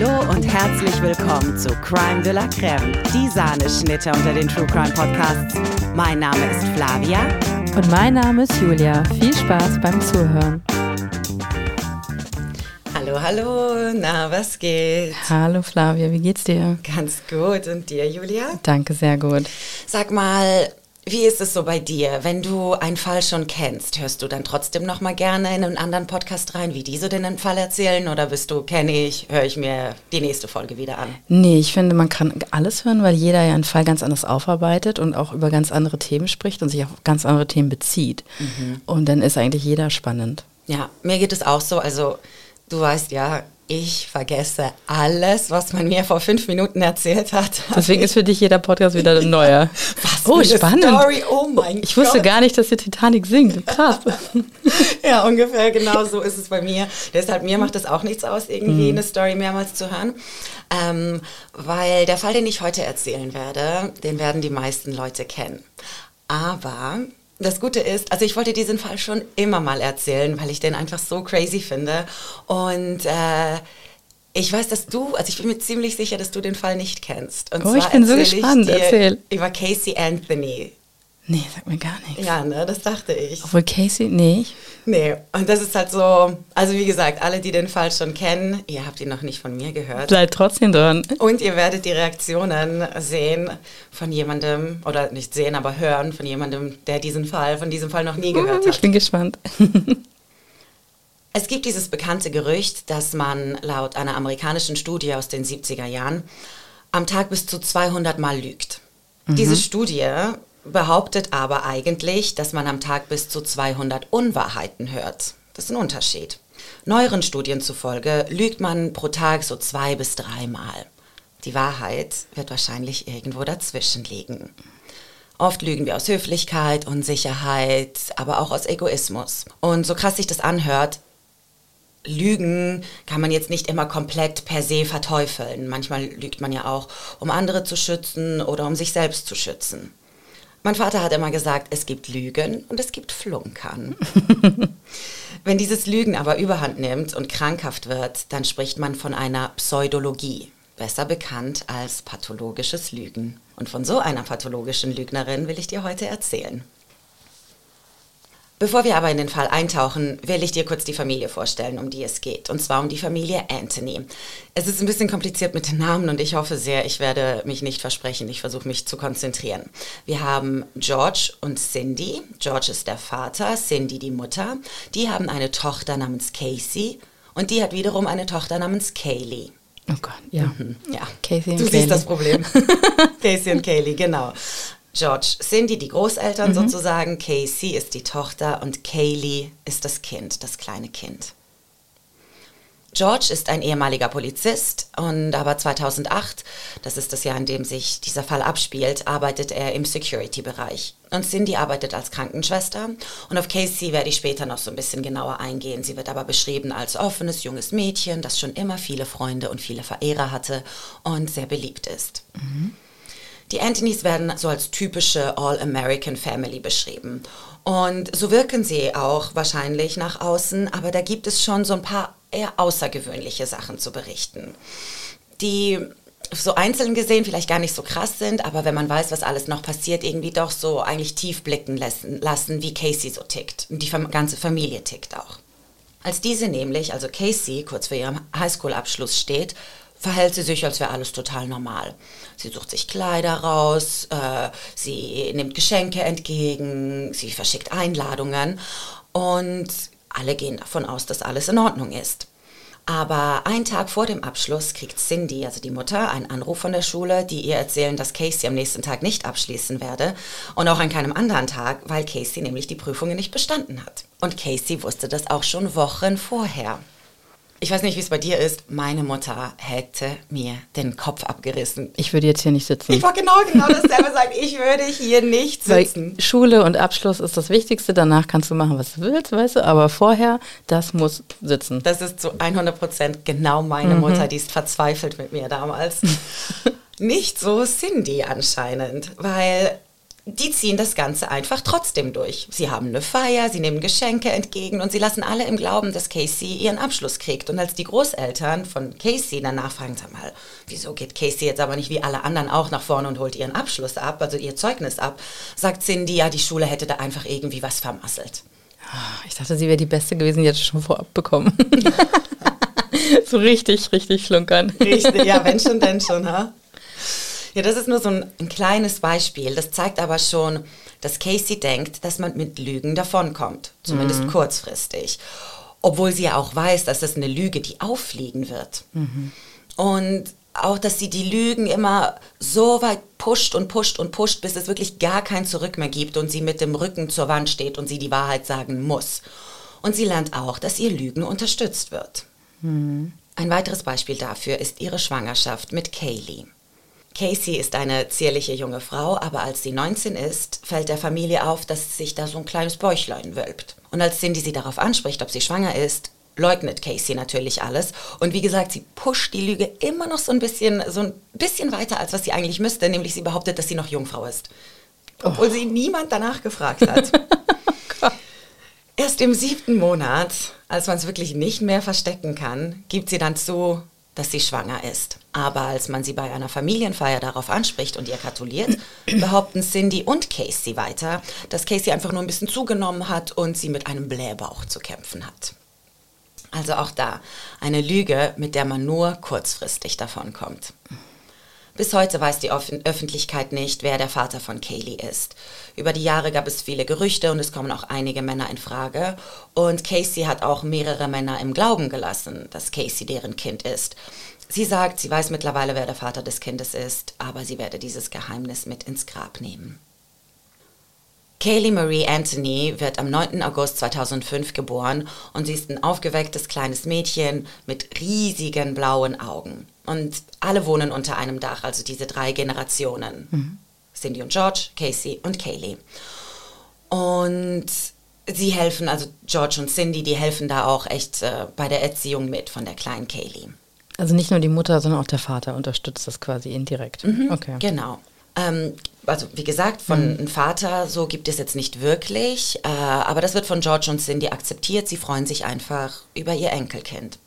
Hallo und herzlich willkommen zu Crime de la Creme, die Sahneschnitte unter den True Crime Podcasts. Mein Name ist Flavia. Und mein Name ist Julia. Viel Spaß beim Zuhören. Hallo, hallo, na, was geht? Hallo Flavia, wie geht's dir? Ganz gut. Und dir, Julia? Danke, sehr gut. Sag mal, wie ist es so bei dir? Wenn du einen Fall schon kennst, hörst du dann trotzdem noch mal gerne in einen anderen Podcast rein, wie die so den Fall erzählen? Oder bist du, kenne ich, höre ich mir die nächste Folge wieder an? Nee, ich finde, man kann alles hören, weil jeder ja einen Fall ganz anders aufarbeitet und auch über ganz andere Themen spricht und sich auf ganz andere Themen bezieht. Mhm. Und dann ist eigentlich jeder spannend. Ja, mir geht es auch so. Also, du weißt ja, ich vergesse alles, was man mir vor fünf Minuten erzählt hat. Deswegen ist für dich jeder Podcast wieder ein neuer. Was oh, spannend. Story. Oh mein ich wusste gar nicht, dass die Titanic singt. Krass. ja, ungefähr genau so ist es bei mir. Deshalb mir macht es auch nichts aus, irgendwie mhm. eine Story mehrmals zu hören. Ähm, weil der Fall, den ich heute erzählen werde, den werden die meisten Leute kennen. Aber das Gute ist, also ich wollte diesen Fall schon immer mal erzählen, weil ich den einfach so crazy finde. Und äh, ich weiß, dass du, also ich bin mir ziemlich sicher, dass du den Fall nicht kennst. Und oh, ich bin so gespannt, erzähl. Über Casey Anthony. Nee, sag mir gar nichts. Ja, ne, das dachte ich. Obwohl Casey, nee. Nee, und das ist halt so, also wie gesagt, alle, die den Fall schon kennen, ihr habt ihn noch nicht von mir gehört. Bleibt trotzdem dran. Und ihr werdet die Reaktionen sehen von jemandem, oder nicht sehen, aber hören von jemandem, der diesen Fall, von diesem Fall noch nie gehört hat. Ich bin gespannt. Es gibt dieses bekannte Gerücht, dass man laut einer amerikanischen Studie aus den 70er Jahren am Tag bis zu 200 Mal lügt. Mhm. Diese Studie behauptet aber eigentlich, dass man am Tag bis zu 200 Unwahrheiten hört. Das ist ein Unterschied. Neueren Studien zufolge lügt man pro Tag so zwei bis dreimal. Die Wahrheit wird wahrscheinlich irgendwo dazwischen liegen. Oft lügen wir aus Höflichkeit, Unsicherheit, aber auch aus Egoismus. Und so krass sich das anhört, Lügen kann man jetzt nicht immer komplett per se verteufeln. Manchmal lügt man ja auch, um andere zu schützen oder um sich selbst zu schützen. Mein Vater hat immer gesagt, es gibt Lügen und es gibt Flunkern. Wenn dieses Lügen aber überhand nimmt und krankhaft wird, dann spricht man von einer Pseudologie, besser bekannt als pathologisches Lügen. Und von so einer pathologischen Lügnerin will ich dir heute erzählen. Bevor wir aber in den Fall eintauchen, will ich dir kurz die Familie vorstellen, um die es geht. Und zwar um die Familie Anthony. Es ist ein bisschen kompliziert mit den Namen und ich hoffe sehr, ich werde mich nicht versprechen. Ich versuche mich zu konzentrieren. Wir haben George und Cindy. George ist der Vater, Cindy die Mutter. Die haben eine Tochter namens Casey und die hat wiederum eine Tochter namens Kaylee. Oh Gott, ja. Mhm, ja. Casey und du Kaylee. siehst das Problem. Casey und Kaylee, genau. George Cindy, die Großeltern mhm. sozusagen, Casey ist die Tochter und Kaylee ist das Kind, das kleine Kind. George ist ein ehemaliger Polizist und aber 2008, das ist das Jahr, in dem sich dieser Fall abspielt, arbeitet er im Security-Bereich. Und Cindy arbeitet als Krankenschwester und auf Casey werde ich später noch so ein bisschen genauer eingehen. Sie wird aber beschrieben als offenes junges Mädchen, das schon immer viele Freunde und viele Verehrer hatte und sehr beliebt ist. Mhm. Die Antonys werden so als typische All-American Family beschrieben. Und so wirken sie auch wahrscheinlich nach außen, aber da gibt es schon so ein paar eher außergewöhnliche Sachen zu berichten, die so einzeln gesehen vielleicht gar nicht so krass sind, aber wenn man weiß, was alles noch passiert, irgendwie doch so eigentlich tief blicken lassen, lassen wie Casey so tickt. Und die ganze Familie tickt auch. Als diese nämlich, also Casey, kurz vor ihrem Highschool-Abschluss steht, verhält sie sich, als wäre alles total normal. Sie sucht sich Kleider raus, äh, sie nimmt Geschenke entgegen, sie verschickt Einladungen und alle gehen davon aus, dass alles in Ordnung ist. Aber einen Tag vor dem Abschluss kriegt Cindy, also die Mutter, einen Anruf von der Schule, die ihr erzählen, dass Casey am nächsten Tag nicht abschließen werde und auch an keinem anderen Tag, weil Casey nämlich die Prüfungen nicht bestanden hat. Und Casey wusste das auch schon Wochen vorher. Ich weiß nicht, wie es bei dir ist. Meine Mutter hätte mir den Kopf abgerissen. Ich würde jetzt hier nicht sitzen. Ich wollte genau, genau dasselbe sagen. Ich würde hier nicht sitzen. Weil Schule und Abschluss ist das Wichtigste. Danach kannst du machen, was du willst, weißt du. Aber vorher, das muss sitzen. Das ist zu 100 Prozent genau meine mhm. Mutter. Die ist verzweifelt mit mir damals. nicht so Cindy anscheinend. Weil die ziehen das Ganze einfach trotzdem durch. Sie haben eine Feier, sie nehmen Geschenke entgegen und sie lassen alle im Glauben, dass Casey ihren Abschluss kriegt. Und als die Großeltern von Casey danach fragen, sag mal, wieso geht Casey jetzt aber nicht wie alle anderen auch nach vorne und holt ihren Abschluss ab, also ihr Zeugnis ab, sagt Cindy, ja, die Schule hätte da einfach irgendwie was vermasselt. Ah, ich dachte, sie wäre die Beste gewesen, die hätte schon vorab bekommen. so richtig, richtig schlunkern. Richtig, ja, wenn schon, denn schon, ha? Ja, das ist nur so ein, ein, kleines Beispiel. Das zeigt aber schon, dass Casey denkt, dass man mit Lügen davonkommt, zumindest mhm. kurzfristig. Obwohl sie ja auch weiß, dass das eine Lüge, die auffliegen wird. Mhm. Und auch, dass sie die Lügen immer so weit pusht und pusht und pusht, bis es wirklich gar kein Zurück mehr gibt und sie mit dem Rücken zur Wand steht und sie die Wahrheit sagen muss. Und sie lernt auch, dass ihr Lügen unterstützt wird. Mhm. Ein weiteres Beispiel dafür ist ihre Schwangerschaft mit Kaylee. Casey ist eine zierliche junge Frau, aber als sie 19 ist, fällt der Familie auf, dass sich da so ein kleines Bäuchlein wölbt. Und als Cindy sie darauf anspricht, ob sie schwanger ist, leugnet Casey natürlich alles. Und wie gesagt, sie pusht die Lüge immer noch so ein bisschen, so ein bisschen weiter, als was sie eigentlich müsste, nämlich sie behauptet, dass sie noch Jungfrau ist. Obwohl oh. sie niemand danach gefragt hat. oh Erst im siebten Monat, als man es wirklich nicht mehr verstecken kann, gibt sie dann zu, dass sie schwanger ist. Aber als man sie bei einer Familienfeier darauf anspricht und ihr gratuliert, behaupten Cindy und Casey weiter, dass Casey einfach nur ein bisschen zugenommen hat und sie mit einem Blähbauch zu kämpfen hat. Also auch da eine Lüge, mit der man nur kurzfristig davonkommt. Bis heute weiß die Öffentlichkeit nicht, wer der Vater von Kaylee ist. Über die Jahre gab es viele Gerüchte und es kommen auch einige Männer in Frage. Und Casey hat auch mehrere Männer im Glauben gelassen, dass Casey deren Kind ist. Sie sagt, sie weiß mittlerweile, wer der Vater des Kindes ist, aber sie werde dieses Geheimnis mit ins Grab nehmen. Kaylee Marie Anthony wird am 9. August 2005 geboren und sie ist ein aufgewecktes kleines Mädchen mit riesigen blauen Augen. Und alle wohnen unter einem Dach, also diese drei Generationen. Mhm. Cindy und George, Casey und Kaylee. Und sie helfen, also George und Cindy, die helfen da auch echt äh, bei der Erziehung mit von der kleinen Kaylee. Also nicht nur die Mutter, sondern auch der Vater unterstützt das quasi indirekt. Mhm, okay. Genau. Ähm, also wie gesagt, von mhm. einem Vater so gibt es jetzt nicht wirklich, äh, aber das wird von George und Cindy akzeptiert. Sie freuen sich einfach über ihr Enkelkind.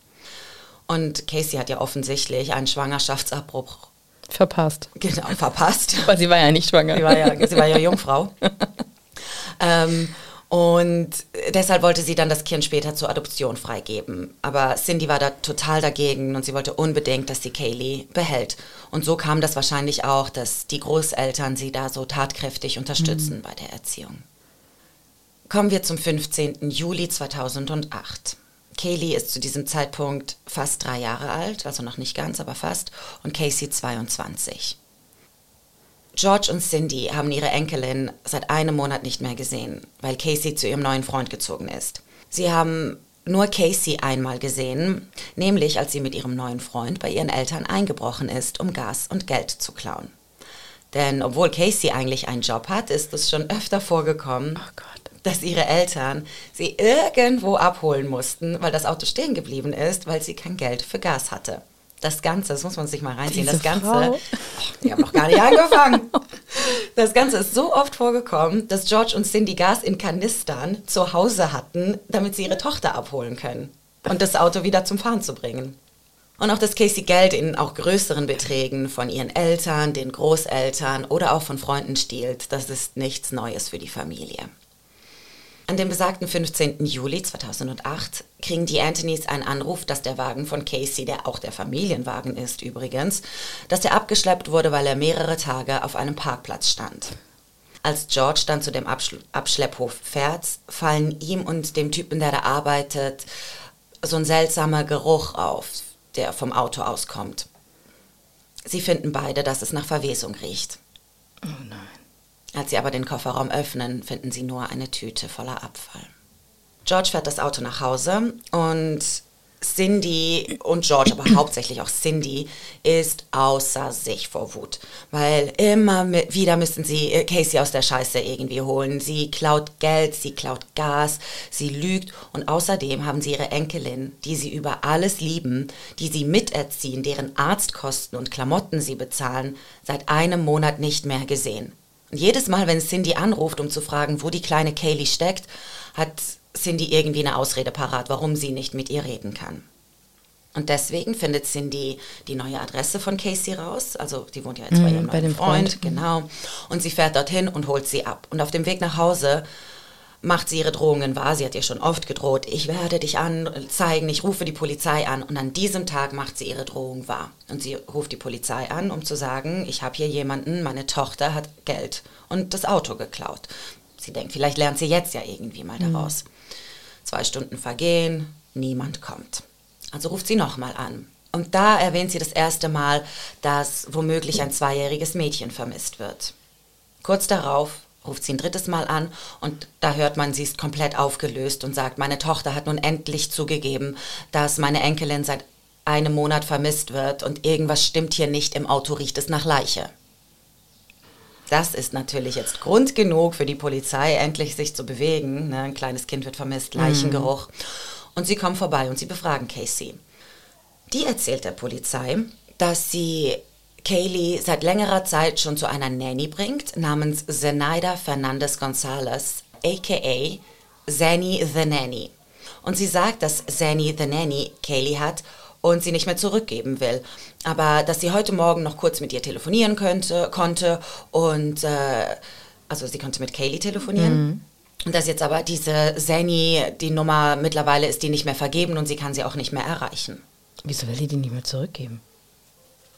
Und Casey hat ja offensichtlich einen Schwangerschaftsabbruch verpasst. Genau, verpasst. Weil sie war ja nicht schwanger. Sie war ja, sie war ja Jungfrau. ähm, und deshalb wollte sie dann das Kind später zur Adoption freigeben. Aber Cindy war da total dagegen und sie wollte unbedingt, dass sie Kaylee behält. Und so kam das wahrscheinlich auch, dass die Großeltern sie da so tatkräftig unterstützen mhm. bei der Erziehung. Kommen wir zum 15. Juli 2008. Kaylee ist zu diesem Zeitpunkt fast drei Jahre alt, also noch nicht ganz, aber fast, und Casey 22. George und Cindy haben ihre Enkelin seit einem Monat nicht mehr gesehen, weil Casey zu ihrem neuen Freund gezogen ist. Sie haben nur Casey einmal gesehen, nämlich als sie mit ihrem neuen Freund bei ihren Eltern eingebrochen ist, um Gas und Geld zu klauen. Denn obwohl Casey eigentlich einen Job hat, ist es schon öfter vorgekommen, oh dass ihre Eltern sie irgendwo abholen mussten, weil das Auto stehen geblieben ist, weil sie kein Geld für Gas hatte. Das Ganze, das muss man sich mal reinziehen, Diese das Ganze, Frau. oh, die haben noch gar nicht angefangen. Das Ganze ist so oft vorgekommen, dass George und Cindy Gas in Kanistern zu Hause hatten, damit sie ihre Tochter abholen können und das Auto wieder zum Fahren zu bringen. Und auch, dass Casey Geld in auch größeren Beträgen von ihren Eltern, den Großeltern oder auch von Freunden stiehlt, das ist nichts Neues für die Familie. An dem besagten 15. Juli 2008 kriegen die Anthonys einen Anruf, dass der Wagen von Casey, der auch der Familienwagen ist übrigens, dass der abgeschleppt wurde, weil er mehrere Tage auf einem Parkplatz stand. Als George dann zu dem Abschle Abschlepphof fährt, fallen ihm und dem Typen, der da arbeitet, so ein seltsamer Geruch auf, der vom Auto auskommt. Sie finden beide, dass es nach Verwesung riecht. Oh nein. Als sie aber den Kofferraum öffnen, finden sie nur eine Tüte voller Abfall. George fährt das Auto nach Hause und Cindy und George, aber hauptsächlich auch Cindy, ist außer sich vor Wut. Weil immer wieder müssen sie äh, Casey aus der Scheiße irgendwie holen. Sie klaut Geld, sie klaut Gas, sie lügt und außerdem haben sie ihre Enkelin, die sie über alles lieben, die sie miterziehen, deren Arztkosten und Klamotten sie bezahlen, seit einem Monat nicht mehr gesehen. Und jedes Mal, wenn Cindy anruft, um zu fragen, wo die kleine Kaylee steckt, hat Cindy irgendwie eine Ausrede parat, warum sie nicht mit ihr reden kann. Und deswegen findet Cindy die neue Adresse von Casey raus. Also die wohnt ja jetzt mm, bei ihrem bei dem Freund, Freund, genau. Und sie fährt dorthin und holt sie ab. Und auf dem Weg nach Hause macht sie ihre Drohungen wahr. Sie hat ihr schon oft gedroht, ich werde dich anzeigen, ich rufe die Polizei an. Und an diesem Tag macht sie ihre Drohung wahr. Und sie ruft die Polizei an, um zu sagen, ich habe hier jemanden, meine Tochter hat Geld und das Auto geklaut. Sie denkt, vielleicht lernt sie jetzt ja irgendwie mal mhm. daraus. Zwei Stunden vergehen, niemand kommt. Also ruft sie nochmal an. Und da erwähnt sie das erste Mal, dass womöglich ein zweijähriges Mädchen vermisst wird. Kurz darauf ruft sie ein drittes Mal an und da hört man, sie ist komplett aufgelöst und sagt, meine Tochter hat nun endlich zugegeben, dass meine Enkelin seit einem Monat vermisst wird und irgendwas stimmt hier nicht, im Auto riecht es nach Leiche. Das ist natürlich jetzt Grund genug für die Polizei, endlich sich zu bewegen. Ne? Ein kleines Kind wird vermisst, Leichengeruch. Mhm. Und sie kommen vorbei und sie befragen Casey. Die erzählt der Polizei, dass sie Kaylee seit längerer Zeit schon zu einer Nanny bringt, namens Zenaida Fernandez Gonzalez, aka Zanny the Nanny. Und sie sagt, dass Zanny the Nanny Kaylee hat und sie nicht mehr zurückgeben will. Aber dass sie heute Morgen noch kurz mit ihr telefonieren könnte, konnte und äh, also sie konnte mit Kaylee telefonieren. Mhm. Und dass jetzt aber diese Zanny, die Nummer mittlerweile ist die nicht mehr vergeben und sie kann sie auch nicht mehr erreichen. Wieso will sie die nicht mehr zurückgeben?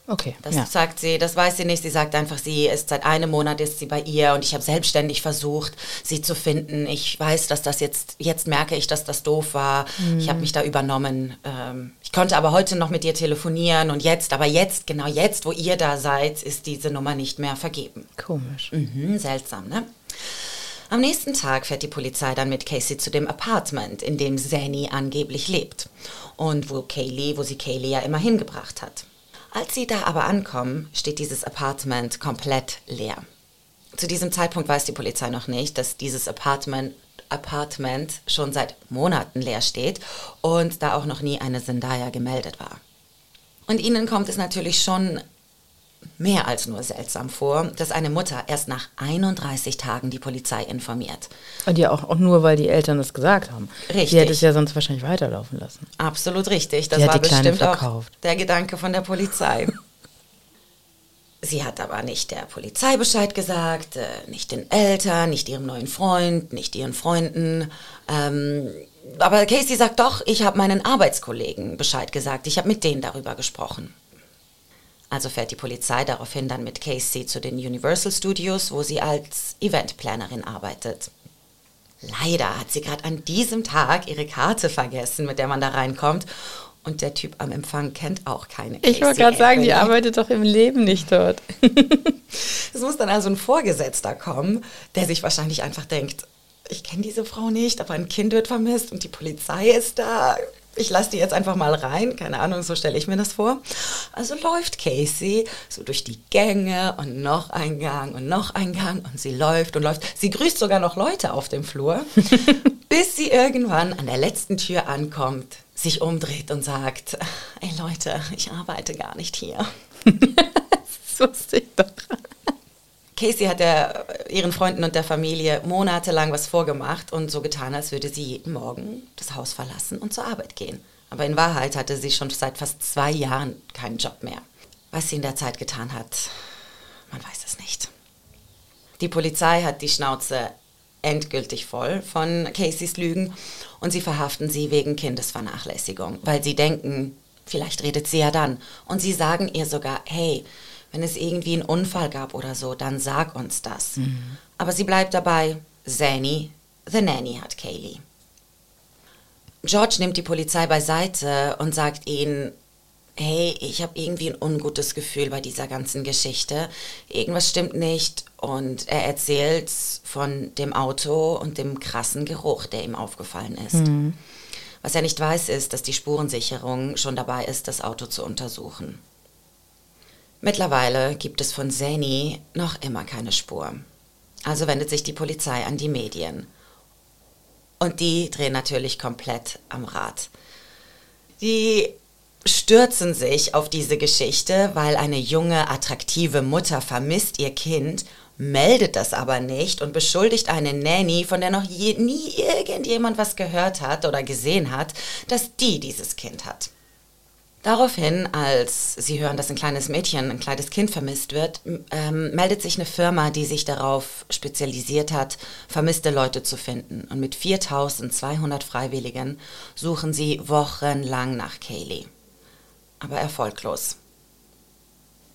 Okay. Das ja. sagt sie, das weiß sie nicht. Sie sagt einfach, sie ist seit einem Monat ist sie bei ihr und ich habe selbstständig versucht, sie zu finden. Ich weiß, dass das jetzt, jetzt merke ich, dass das doof war. Mhm. Ich habe mich da übernommen. Ähm, ich konnte aber heute noch mit ihr telefonieren und jetzt, aber jetzt, genau jetzt, wo ihr da seid, ist diese Nummer nicht mehr vergeben. Komisch. Mhm, seltsam, ne? Am nächsten Tag fährt die Polizei dann mit Casey zu dem Apartment, in dem Zanny angeblich lebt und wo Kaylee, wo sie Kaylee ja immer hingebracht hat. Als sie da aber ankommen, steht dieses Apartment komplett leer. Zu diesem Zeitpunkt weiß die Polizei noch nicht, dass dieses Apartment, Apartment schon seit Monaten leer steht und da auch noch nie eine Zendaya gemeldet war. Und ihnen kommt es natürlich schon mehr als nur seltsam vor, dass eine Mutter erst nach 31 Tagen die Polizei informiert. Und ja auch, auch nur, weil die Eltern es gesagt haben. Richtig. Die hätte es ja sonst wahrscheinlich weiterlaufen lassen. Absolut richtig. Das die war bestimmt auch der Gedanke von der Polizei. Sie hat aber nicht der Polizei Bescheid gesagt, äh, nicht den Eltern, nicht ihrem neuen Freund, nicht ihren Freunden. Ähm, aber Casey sagt doch, ich habe meinen Arbeitskollegen Bescheid gesagt, ich habe mit denen darüber gesprochen. Also fährt die Polizei daraufhin dann mit Casey zu den Universal Studios, wo sie als Eventplanerin arbeitet. Leider hat sie gerade an diesem Tag ihre Karte vergessen, mit der man da reinkommt. Und der Typ am Empfang kennt auch keine Casey. Ich wollte gerade sagen, die arbeitet doch im Leben nicht dort. es muss dann also ein Vorgesetzter kommen, der sich wahrscheinlich einfach denkt, ich kenne diese Frau nicht, aber ein Kind wird vermisst und die Polizei ist da ich lasse die jetzt einfach mal rein, keine Ahnung, so stelle ich mir das vor. Also läuft Casey so durch die Gänge und noch ein Gang und noch ein Gang und sie läuft und läuft. Sie grüßt sogar noch Leute auf dem Flur, bis sie irgendwann an der letzten Tür ankommt, sich umdreht und sagt, ey Leute, ich arbeite gar nicht hier. das wusste ich doch. Casey hat der, ihren Freunden und der Familie monatelang was vorgemacht und so getan, als würde sie jeden Morgen das Haus verlassen und zur Arbeit gehen. Aber in Wahrheit hatte sie schon seit fast zwei Jahren keinen Job mehr. Was sie in der Zeit getan hat, man weiß es nicht. Die Polizei hat die Schnauze endgültig voll von Caseys Lügen und sie verhaften sie wegen Kindesvernachlässigung, weil sie denken, vielleicht redet sie ja dann. Und sie sagen ihr sogar, hey, wenn es irgendwie einen Unfall gab oder so, dann sag uns das. Mhm. Aber sie bleibt dabei, Zanny, the Nanny hat Kaylee. George nimmt die Polizei beiseite und sagt ihnen, hey, ich habe irgendwie ein ungutes Gefühl bei dieser ganzen Geschichte. Irgendwas stimmt nicht. Und er erzählt von dem Auto und dem krassen Geruch, der ihm aufgefallen ist. Mhm. Was er nicht weiß, ist, dass die Spurensicherung schon dabei ist, das Auto zu untersuchen. Mittlerweile gibt es von Zany noch immer keine Spur. Also wendet sich die Polizei an die Medien. Und die drehen natürlich komplett am Rad. Die stürzen sich auf diese Geschichte, weil eine junge, attraktive Mutter vermisst ihr Kind meldet das aber nicht und beschuldigt eine Nanny, von der noch je, nie irgendjemand was gehört hat oder gesehen hat, dass die dieses Kind hat. Daraufhin, als sie hören, dass ein kleines Mädchen, ein kleines Kind vermisst wird, ähm, meldet sich eine Firma, die sich darauf spezialisiert hat, vermisste Leute zu finden. Und mit 4200 Freiwilligen suchen sie wochenlang nach Kaylee. Aber erfolglos.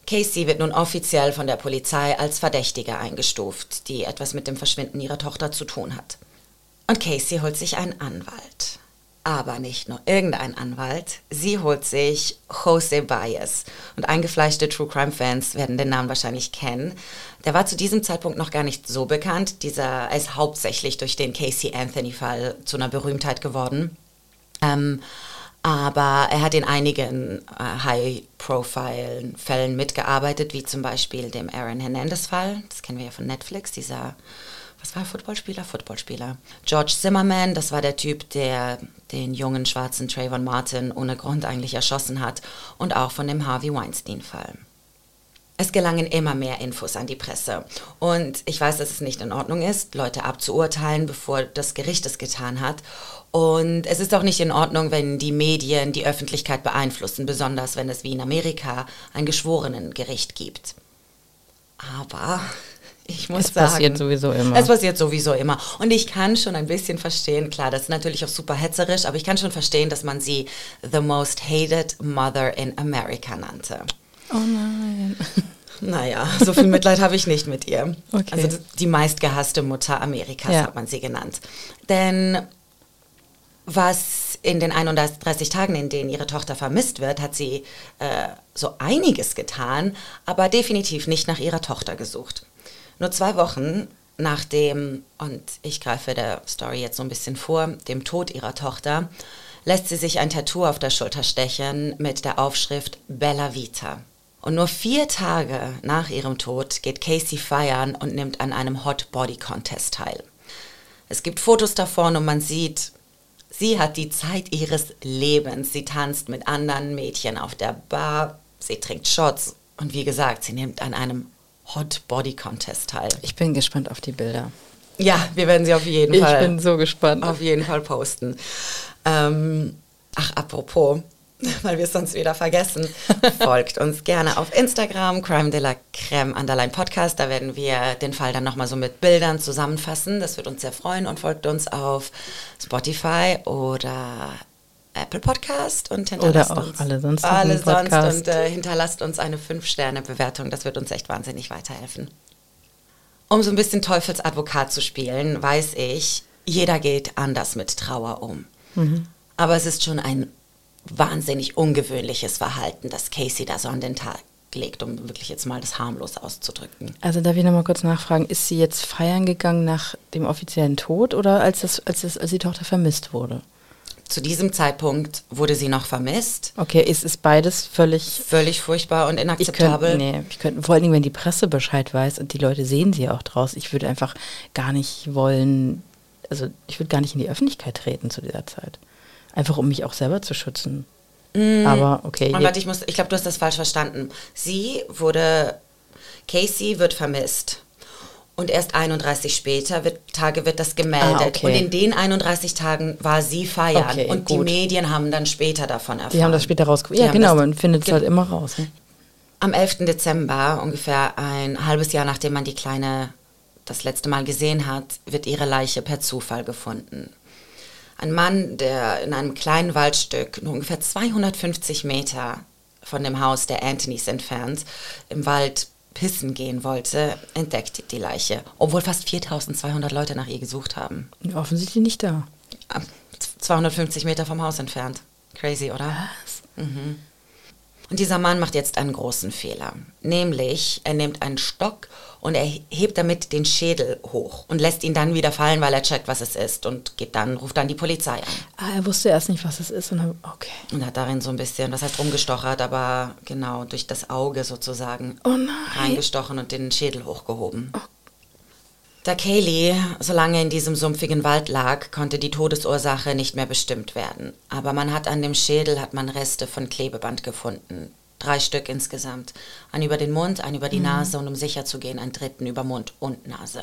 Casey wird nun offiziell von der Polizei als Verdächtige eingestuft, die etwas mit dem Verschwinden ihrer Tochter zu tun hat. Und Casey holt sich einen Anwalt aber nicht nur irgendein Anwalt. Sie holt sich Jose Baez. Und eingefleischte True Crime Fans werden den Namen wahrscheinlich kennen. Der war zu diesem Zeitpunkt noch gar nicht so bekannt. Dieser ist hauptsächlich durch den Casey Anthony Fall zu einer Berühmtheit geworden. Ähm, aber er hat in einigen äh, High-Profile-Fällen mitgearbeitet, wie zum Beispiel dem Aaron Hernandez-Fall. Das kennen wir ja von Netflix, dieser was war Footballspieler? Footballspieler. George Zimmerman, das war der Typ, der den jungen schwarzen Trayvon Martin ohne Grund eigentlich erschossen hat und auch von dem Harvey Weinstein-Fall. Es gelangen immer mehr Infos an die Presse. Und ich weiß, dass es nicht in Ordnung ist, Leute abzuurteilen, bevor das Gericht es getan hat. Und es ist auch nicht in Ordnung, wenn die Medien die Öffentlichkeit beeinflussen, besonders wenn es wie in Amerika ein Geschworenengericht gibt. Aber ich muss es sagen. Es passiert sowieso immer. Es passiert sowieso immer. Und ich kann schon ein bisschen verstehen, klar, das ist natürlich auch super hetzerisch, aber ich kann schon verstehen, dass man sie The Most Hated Mother in America nannte. Oh nein. Naja, so viel Mitleid habe ich nicht mit ihr. Okay. Also die meistgehasste Mutter Amerikas ja. hat man sie genannt. Denn was in den 31 Tagen, in denen ihre Tochter vermisst wird, hat sie äh, so einiges getan, aber definitiv nicht nach ihrer Tochter gesucht. Nur zwei Wochen nach dem, und ich greife der Story jetzt so ein bisschen vor, dem Tod ihrer Tochter, lässt sie sich ein Tattoo auf der Schulter stechen mit der Aufschrift Bella Vita. Und nur vier Tage nach ihrem Tod geht Casey feiern und nimmt an einem Hot Body Contest teil. Es gibt Fotos davon und man sieht, sie hat die Zeit ihres Lebens. Sie tanzt mit anderen Mädchen auf der Bar, sie trinkt Shots und wie gesagt, sie nimmt an einem Hot Body Contest teil. Ich bin gespannt auf die Bilder. Ja, wir werden sie auf jeden ich Fall. Ich bin so gespannt. Auf jeden Fall posten. Ähm, ach, apropos, weil wir es sonst wieder vergessen, folgt uns gerne auf Instagram, Crime de la Creme Underline Podcast. Da werden wir den Fall dann nochmal so mit Bildern zusammenfassen. Das wird uns sehr freuen und folgt uns auf Spotify oder Apple Podcast und hinterlasst Oder auch uns alle sonst alle sonst und äh, hinterlasst uns eine 5-Sterne-Bewertung. Das wird uns echt wahnsinnig weiterhelfen. Um so ein bisschen Teufelsadvokat zu spielen, weiß ich, jeder geht anders mit Trauer um. Mhm. Aber es ist schon ein wahnsinnig ungewöhnliches Verhalten, das Casey da so an den Tag legt, um wirklich jetzt mal das harmlos auszudrücken. Also darf ich nochmal kurz nachfragen, ist sie jetzt feiern gegangen nach dem offiziellen Tod oder als, das, als, das, als die Tochter vermisst wurde? Zu diesem Zeitpunkt wurde sie noch vermisst. Okay, ist, ist beides völlig... Völlig furchtbar und inakzeptabel. Ich könnte, nee, ich könnte, vor allen Dingen, wenn die Presse Bescheid weiß und die Leute sehen sie auch draus, ich würde einfach gar nicht wollen, also ich würde gar nicht in die Öffentlichkeit treten zu dieser Zeit. Einfach um mich auch selber zu schützen. Mm. Aber okay. Aber warte, ich, ich glaube, du hast das falsch verstanden. Sie wurde, Casey wird vermisst. Und erst 31 später wird, Tage wird das gemeldet. Ah, okay. Und in den 31 Tagen war sie feiern. Okay, und gut. die Medien haben dann später davon erfahren. Die haben das später rausgefunden. Ja, genau, man findet es halt immer raus. Ne? Am 11. Dezember, ungefähr ein halbes Jahr nachdem man die Kleine das letzte Mal gesehen hat, wird ihre Leiche per Zufall gefunden. Ein Mann, der in einem kleinen Waldstück, nur ungefähr 250 Meter von dem Haus der Anthonys entfernt, im Wald pissen gehen wollte, entdeckte die Leiche, obwohl fast 4200 Leute nach ihr gesucht haben. Offensichtlich nicht da. 250 Meter vom Haus entfernt. Crazy, oder? Was? Mhm. Und dieser Mann macht jetzt einen großen Fehler. Nämlich, er nimmt einen Stock und er hebt damit den Schädel hoch und lässt ihn dann wieder fallen, weil er checkt, was es ist und geht dann, ruft dann die Polizei an. Ah, er wusste erst nicht, was es ist und dann, okay. Und hat darin so ein bisschen, das heißt rumgestochert, aber genau durch das Auge sozusagen oh reingestochen und den Schädel hochgehoben. Oh. Da Kaylee so lange in diesem sumpfigen Wald lag, konnte die Todesursache nicht mehr bestimmt werden. Aber man hat an dem Schädel hat man Reste von Klebeband gefunden. Drei Stück insgesamt. Einen über den Mund, einen über die mhm. Nase und um sicher zu gehen, einen dritten über Mund und Nase.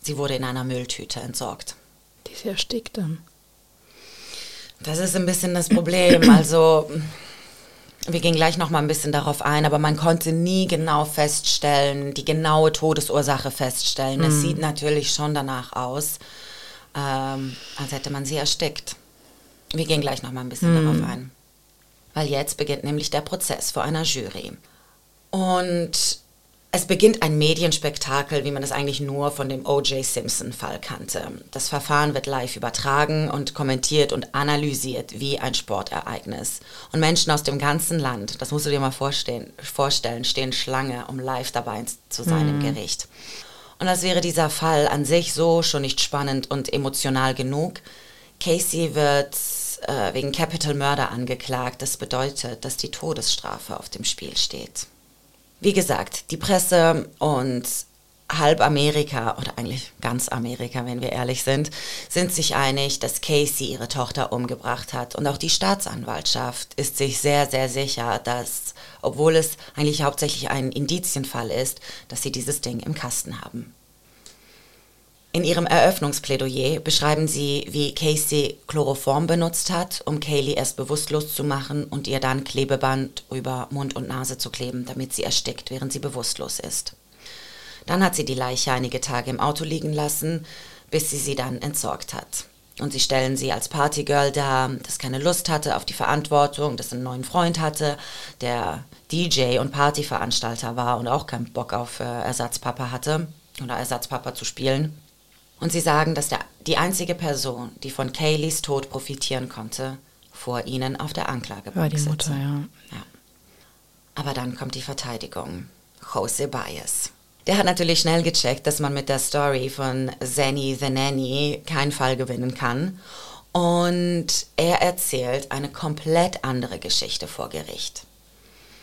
Sie wurde in einer Mülltüte entsorgt. Die ist erstickt dann. Das ist ein bisschen das Problem. Also wir gehen gleich noch mal ein bisschen darauf ein, aber man konnte nie genau feststellen, die genaue Todesursache feststellen. Mhm. Es sieht natürlich schon danach aus, ähm, als hätte man sie erstickt. Wir gehen gleich noch mal ein bisschen mhm. darauf ein. Weil jetzt beginnt nämlich der Prozess vor einer Jury. Und es beginnt ein Medienspektakel, wie man es eigentlich nur von dem O.J. Simpson-Fall kannte. Das Verfahren wird live übertragen und kommentiert und analysiert wie ein Sportereignis. Und Menschen aus dem ganzen Land, das musst du dir mal vorstellen, vorstellen stehen Schlange, um live dabei zu sein mhm. im Gericht. Und als wäre dieser Fall an sich so schon nicht spannend und emotional genug, Casey wird äh, wegen Capital Murder angeklagt. Das bedeutet, dass die Todesstrafe auf dem Spiel steht. Wie gesagt, die Presse und halb Amerika oder eigentlich ganz Amerika, wenn wir ehrlich sind, sind sich einig, dass Casey ihre Tochter umgebracht hat. Und auch die Staatsanwaltschaft ist sich sehr, sehr sicher, dass, obwohl es eigentlich hauptsächlich ein Indizienfall ist, dass sie dieses Ding im Kasten haben. In ihrem Eröffnungsplädoyer beschreiben sie, wie Casey Chloroform benutzt hat, um Kaylee erst bewusstlos zu machen und ihr dann Klebeband über Mund und Nase zu kleben, damit sie erstickt, während sie bewusstlos ist. Dann hat sie die Leiche einige Tage im Auto liegen lassen, bis sie sie dann entsorgt hat. Und sie stellen sie als Partygirl dar, das keine Lust hatte auf die Verantwortung, das einen neuen Freund hatte, der DJ und Partyveranstalter war und auch keinen Bock auf äh, Ersatzpapa hatte oder Ersatzpapa zu spielen. Und sie sagen, dass der, die einzige Person, die von Kayleys Tod profitieren konnte, vor ihnen auf der Anklagebank War die Mutter, ja. ja. Aber dann kommt die Verteidigung. Jose Baez. Der hat natürlich schnell gecheckt, dass man mit der Story von Zenny the Nanny keinen Fall gewinnen kann. Und er erzählt eine komplett andere Geschichte vor Gericht.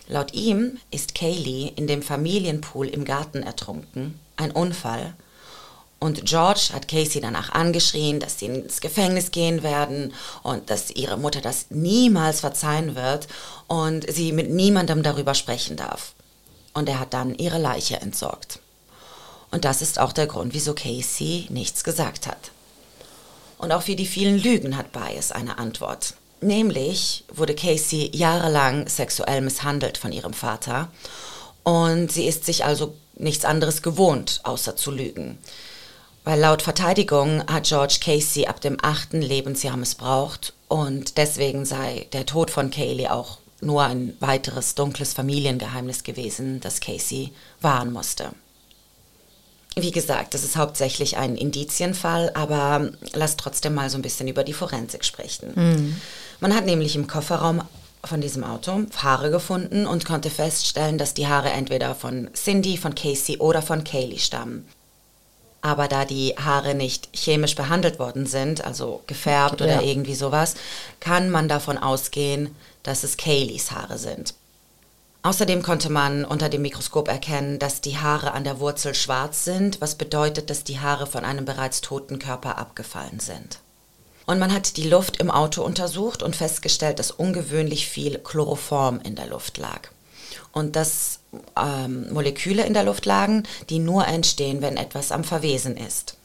Laut ihm ist Kaylee in dem Familienpool im Garten ertrunken, ein Unfall, und George hat Casey danach angeschrien, dass sie ins Gefängnis gehen werden und dass ihre Mutter das niemals verzeihen wird und sie mit niemandem darüber sprechen darf. Und er hat dann ihre Leiche entsorgt. Und das ist auch der Grund, wieso Casey nichts gesagt hat. Und auch für die vielen Lügen hat Bias eine Antwort. Nämlich wurde Casey jahrelang sexuell misshandelt von ihrem Vater und sie ist sich also nichts anderes gewohnt, außer zu lügen. Weil laut Verteidigung hat George Casey ab dem achten Lebensjahr missbraucht und deswegen sei der Tod von Kaylee auch nur ein weiteres dunkles Familiengeheimnis gewesen, das Casey wahren musste. Wie gesagt, das ist hauptsächlich ein Indizienfall, aber lass trotzdem mal so ein bisschen über die Forensik sprechen. Mhm. Man hat nämlich im Kofferraum von diesem Auto Haare gefunden und konnte feststellen, dass die Haare entweder von Cindy, von Casey oder von Kaylee stammen. Aber da die Haare nicht chemisch behandelt worden sind, also gefärbt ja. oder irgendwie sowas, kann man davon ausgehen, dass es Kayleys Haare sind. Außerdem konnte man unter dem Mikroskop erkennen, dass die Haare an der Wurzel schwarz sind, was bedeutet, dass die Haare von einem bereits toten Körper abgefallen sind. Und man hat die Luft im Auto untersucht und festgestellt, dass ungewöhnlich viel Chloroform in der Luft lag und dass ähm, Moleküle in der Luft lagen, die nur entstehen, wenn etwas am Verwesen ist.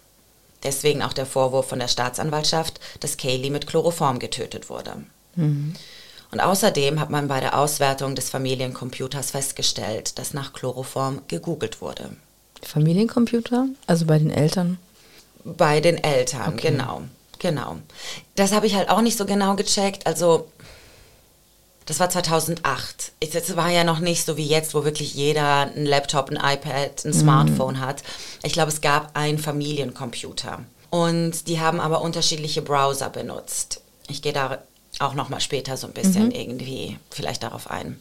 Deswegen auch der Vorwurf von der Staatsanwaltschaft, dass Kaylee mit Chloroform getötet wurde. Mhm. Und außerdem hat man bei der Auswertung des Familiencomputers festgestellt, dass nach Chloroform gegoogelt wurde. Familiencomputer? Also bei den Eltern? Bei den Eltern, okay. genau. Genau. Das habe ich halt auch nicht so genau gecheckt. Also das war 2008. Es war ja noch nicht so wie jetzt, wo wirklich jeder ein Laptop, ein iPad, ein Smartphone mhm. hat. Ich glaube, es gab einen Familiencomputer. Und die haben aber unterschiedliche Browser benutzt. Ich gehe da auch noch mal später so ein bisschen mhm. irgendwie vielleicht darauf ein.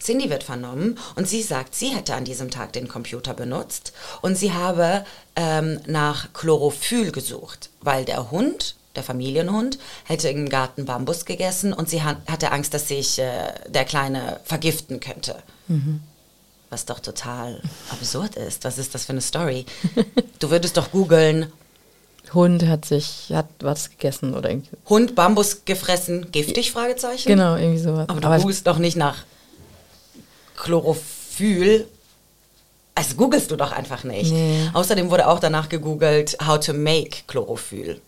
Cindy wird vernommen und sie sagt, sie hätte an diesem Tag den Computer benutzt und sie habe ähm, nach Chlorophyll gesucht, weil der Hund der Familienhund, hätte im Garten Bambus gegessen und sie hatte Angst, dass sich äh, der Kleine vergiften könnte. Mhm. Was doch total absurd ist. Was ist das für eine Story? Du würdest doch googeln. Hund hat sich, hat was gegessen oder irgendwie. Hund Bambus gefressen, giftig? Fragezeichen. Genau, irgendwie sowas. Aber du Aber googelst doch nicht nach Chlorophyll also googelst du doch einfach nicht. Nee. Außerdem wurde auch danach gegoogelt, how to make Chlorophyll.